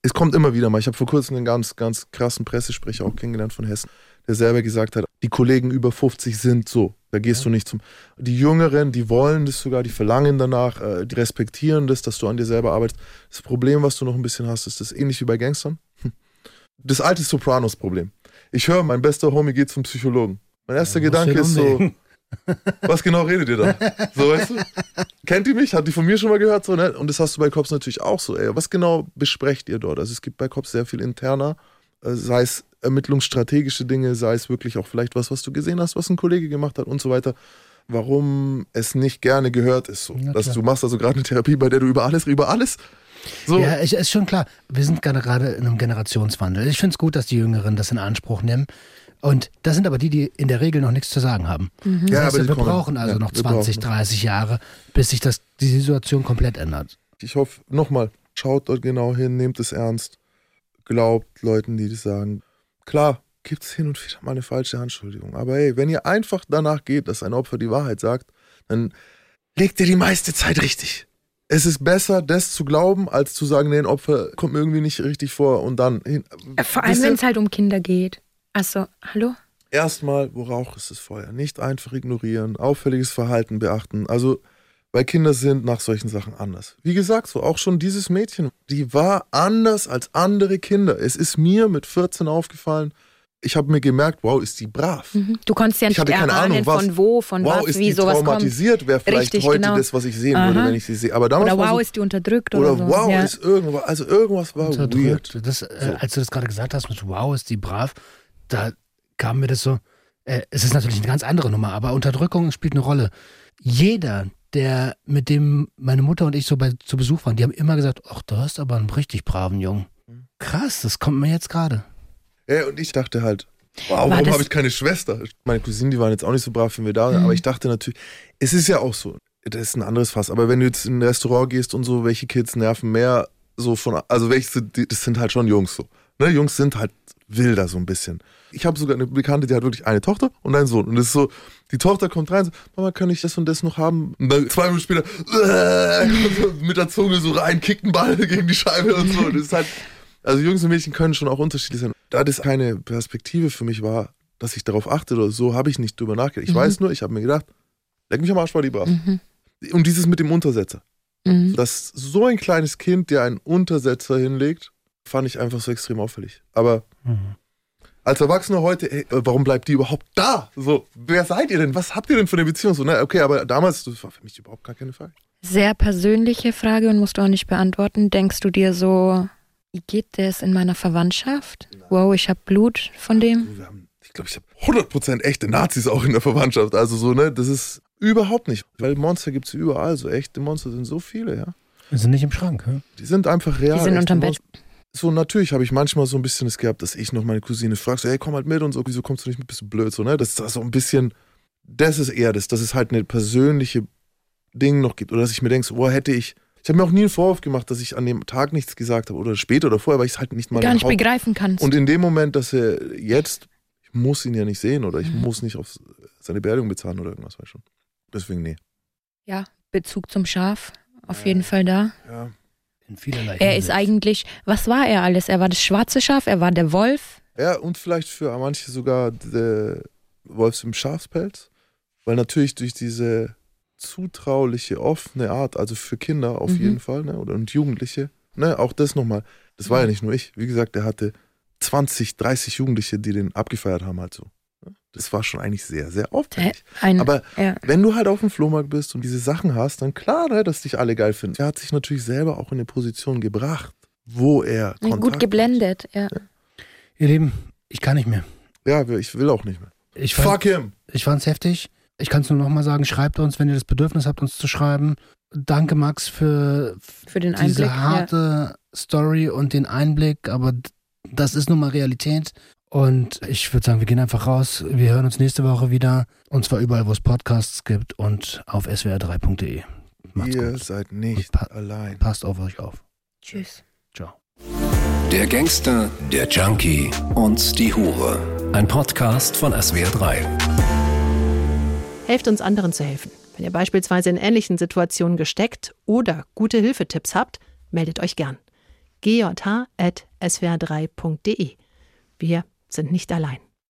Es kommt immer wieder mal. Ich habe vor kurzem einen ganz, ganz krassen Pressesprecher auch kennengelernt von Hessen, der selber gesagt hat, die Kollegen über 50 sind so. Da gehst du nicht zum. Die Jüngeren, die wollen das sogar, die verlangen danach, äh, die respektieren das, dass du an dir selber arbeitest. Das Problem, was du noch ein bisschen hast, ist das ähnlich wie bei Gangstern. Hm. Das alte Sopranos-Problem. Ich höre, mein bester Homie geht zum Psychologen. Mein erster Ja, Gedanke ist so, was genau redet ihr da? So, weißt du? Kennt ihr mich? Hat die von mir schon mal gehört? So, ne? Und das hast du bei Cops natürlich auch so. Ey, was genau besprecht ihr dort? Also es gibt bei Cops sehr viel interner, äh, sei es ermittlungsstrategische Dinge, sei es wirklich auch vielleicht was, was du gesehen hast, was ein Kollege gemacht hat und so weiter. Warum es nicht gerne gehört ist so. Ja, dass du machst also gerade eine Therapie, bei der du über alles, über alles. So, Ja, ich, ist schon klar. Wir sind gerade in einem Generationswandel. Ich finde es gut, dass die Jüngeren das in Anspruch nehmen. Und das sind aber die, die in der Regel noch nichts zu sagen haben. Mhm. Das Ja, heißt, aber die wir kommen. brauchen also Ja, noch wir 20, brauchen. 30 Jahre, bis sich das, die Situation komplett ändert. ich hoffe, nochmal, schaut dort genau hin, nehmt es ernst. Glaubt Leuten, die das sagen. Klar, gibt es hin und wieder mal eine falsche Anschuldigung. Aber hey, wenn ihr einfach danach geht, dass ein Opfer die Wahrheit sagt, dann legt ihr die meiste Zeit richtig. Es ist besser, das zu glauben, als zu sagen, nee, ein Opfer kommt mir irgendwie nicht richtig vor und dann hin. Äh, Vor allem, wenn es halt um Kinder geht. Also, hallo? Erstmal, wo Rauch ist das Feuer. Nicht einfach ignorieren, auffälliges Verhalten beachten. Also, weil Kinder sind nach solchen Sachen anders. Wie gesagt, so auch schon dieses Mädchen, die war anders als andere Kinder. Es ist mir mit 14 aufgefallen. Ich habe mir gemerkt, wow, ist die brav. Mhm. Du konntest ja Ich nicht hatte keine erahnen, Ahnung, was- von wo, von wow, was, ist wie die sowas kommt. traumatisiert, wäre vielleicht Richtig, heute genau. das, was ich sehen würde, Aha. wenn ich sie sehe. Aber damals Oder war wow, so, ist die unterdrückt oder, oder so. wow, ja. ist irgendwas, also irgendwas war Unterdrückt. weird. Das, äh, So. Als du das gerade gesagt hast mit Wow, ist die brav, da kam mir das so, äh, es ist natürlich eine ganz andere Nummer, aber Unterdrückung spielt eine Rolle. Jeder, der mit dem meine Mutter und ich so bei, zu Besuch waren, die haben immer gesagt, ach, du hast aber einen richtig braven Jungen. Krass, das kommt mir jetzt gerade. Ja, und ich dachte halt, wow, War warum habe ich keine Schwester? Meine Cousinen, die waren jetzt auch nicht so brav, wenn wir da waren, Mhm. aber ich dachte natürlich, es ist ja auch so, das ist ein anderes Fass, aber wenn du jetzt in ein Restaurant gehst und so, welche Kids nerven mehr so von, also welche sind, die- das sind halt schon Jungs so. Ne, Jungs sind halt wilder so ein bisschen. Ich habe sogar eine Bekannte, die hat wirklich eine Tochter und einen Sohn. Und das ist so, die Tochter kommt rein und so, Mama, kann ich das und das noch haben? Und dann zwei Minuten später äh, mit der Zunge so rein, kickt einen Ball gegen die Scheibe und so. Das ist halt, also Jungs und Mädchen können schon auch unterschiedlich sein. Da das keine Perspektive für mich war, dass ich darauf achte oder so, habe ich nicht drüber nachgedacht. Ich Mhm. weiß nur, ich habe mir gedacht, leck mich am Arsch, war die brav. Mhm. Und dieses mit dem Untersetzer. Mhm. Dass so ein kleines Kind, der einen Untersetzer hinlegt, fand ich einfach so extrem auffällig. Aber als Erwachsener heute, ey, äh, warum bleibt die überhaupt da? So, wer seid ihr denn? Was habt ihr denn für eine Beziehung? So, ne, okay, aber damals, das war für mich überhaupt gar keine Frage. Sehr persönliche Frage und musst du auch nicht beantworten. Denkst du dir so, wie geht das in meiner Verwandtschaft? Wow, ich habe Blut von dem. ich glaube, ich habe 100% echte Nazis auch in der Verwandtschaft. Also so, ne, das ist überhaupt nicht. Weil Monster gibt es überall. So echte Monster sind so viele, ja. Die sind nicht im Schrank, ja? Die sind einfach real. Die sind unterm Bett. So, natürlich habe ich manchmal so ein bisschen das gehabt, dass ich noch meine Cousine frage, so, hey, komm halt mit und so, wieso kommst du nicht mit, bist du blöd, so, ne? Das ist so ein bisschen, das ist eher das, dass es halt eine persönliche Ding noch gibt. Oder dass ich mir denke, so, oh, hätte ich, ich habe mir auch nie einen Vorwurf gemacht, dass ich an dem Tag nichts gesagt habe oder später oder vorher, weil ich es halt nicht mal gar nicht Haupt begreifen kann. Und in dem Moment, dass er jetzt, ich muss ihn ja nicht sehen oder ich mhm. muss nicht auf seine Beerdigung bezahlen oder irgendwas, weiß schon. Deswegen, nee. Ja, Bezug zum Schaf, auf ja. jeden Fall da. Ja. In vielerlei Er ist eigentlich, was war er alles? Er war das schwarze Schaf, er war der Wolf. Ja, und vielleicht für manche sogar der Wolf im Schafspelz. Weil natürlich durch diese zutrauliche, offene Art, also für Kinder auf mhm. jeden Fall, ne, oder und Jugendliche, ne, auch das nochmal, das war ja nicht nur ich. Wie gesagt, er hatte 20, 30 Jugendliche, die den abgefeiert haben, halt so. Das war schon eigentlich sehr, sehr auffällig. Ein, Aber ja. wenn du halt auf dem Flohmarkt bist und diese Sachen hast, dann klar, ne, dass dich alle geil finden. Er hat sich natürlich selber auch in eine Position gebracht, wo er Kontakt gut geblendet, ja. ja. Ihr Lieben, ich kann nicht mehr. Ja, ich will auch nicht mehr. Ich Fuck him! Ich fand's heftig. Ich kann es nur nochmal sagen, schreibt uns, wenn ihr das Bedürfnis habt, uns zu schreiben. Danke, Max, für, für den diese Einblick, harte ja. Story und den Einblick. Aber das ist nun mal Realität. Und ich würde sagen, wir gehen einfach raus. Wir hören uns nächste Woche wieder. Und zwar überall, wo es Podcasts gibt und auf swr3.de. Macht's Ihr gut. seid nicht pa allein. Passt auf euch auf. Tschüss. Ciao. Der Gangster, der Junkie und die Hure. Ein Podcast von SWR3. Helft uns anderen zu helfen. Wenn ihr beispielsweise in ähnlichen Situationen gesteckt oder gute Hilfetipps habt, meldet euch gern. gjh.swr3.de. Wir sind nicht allein.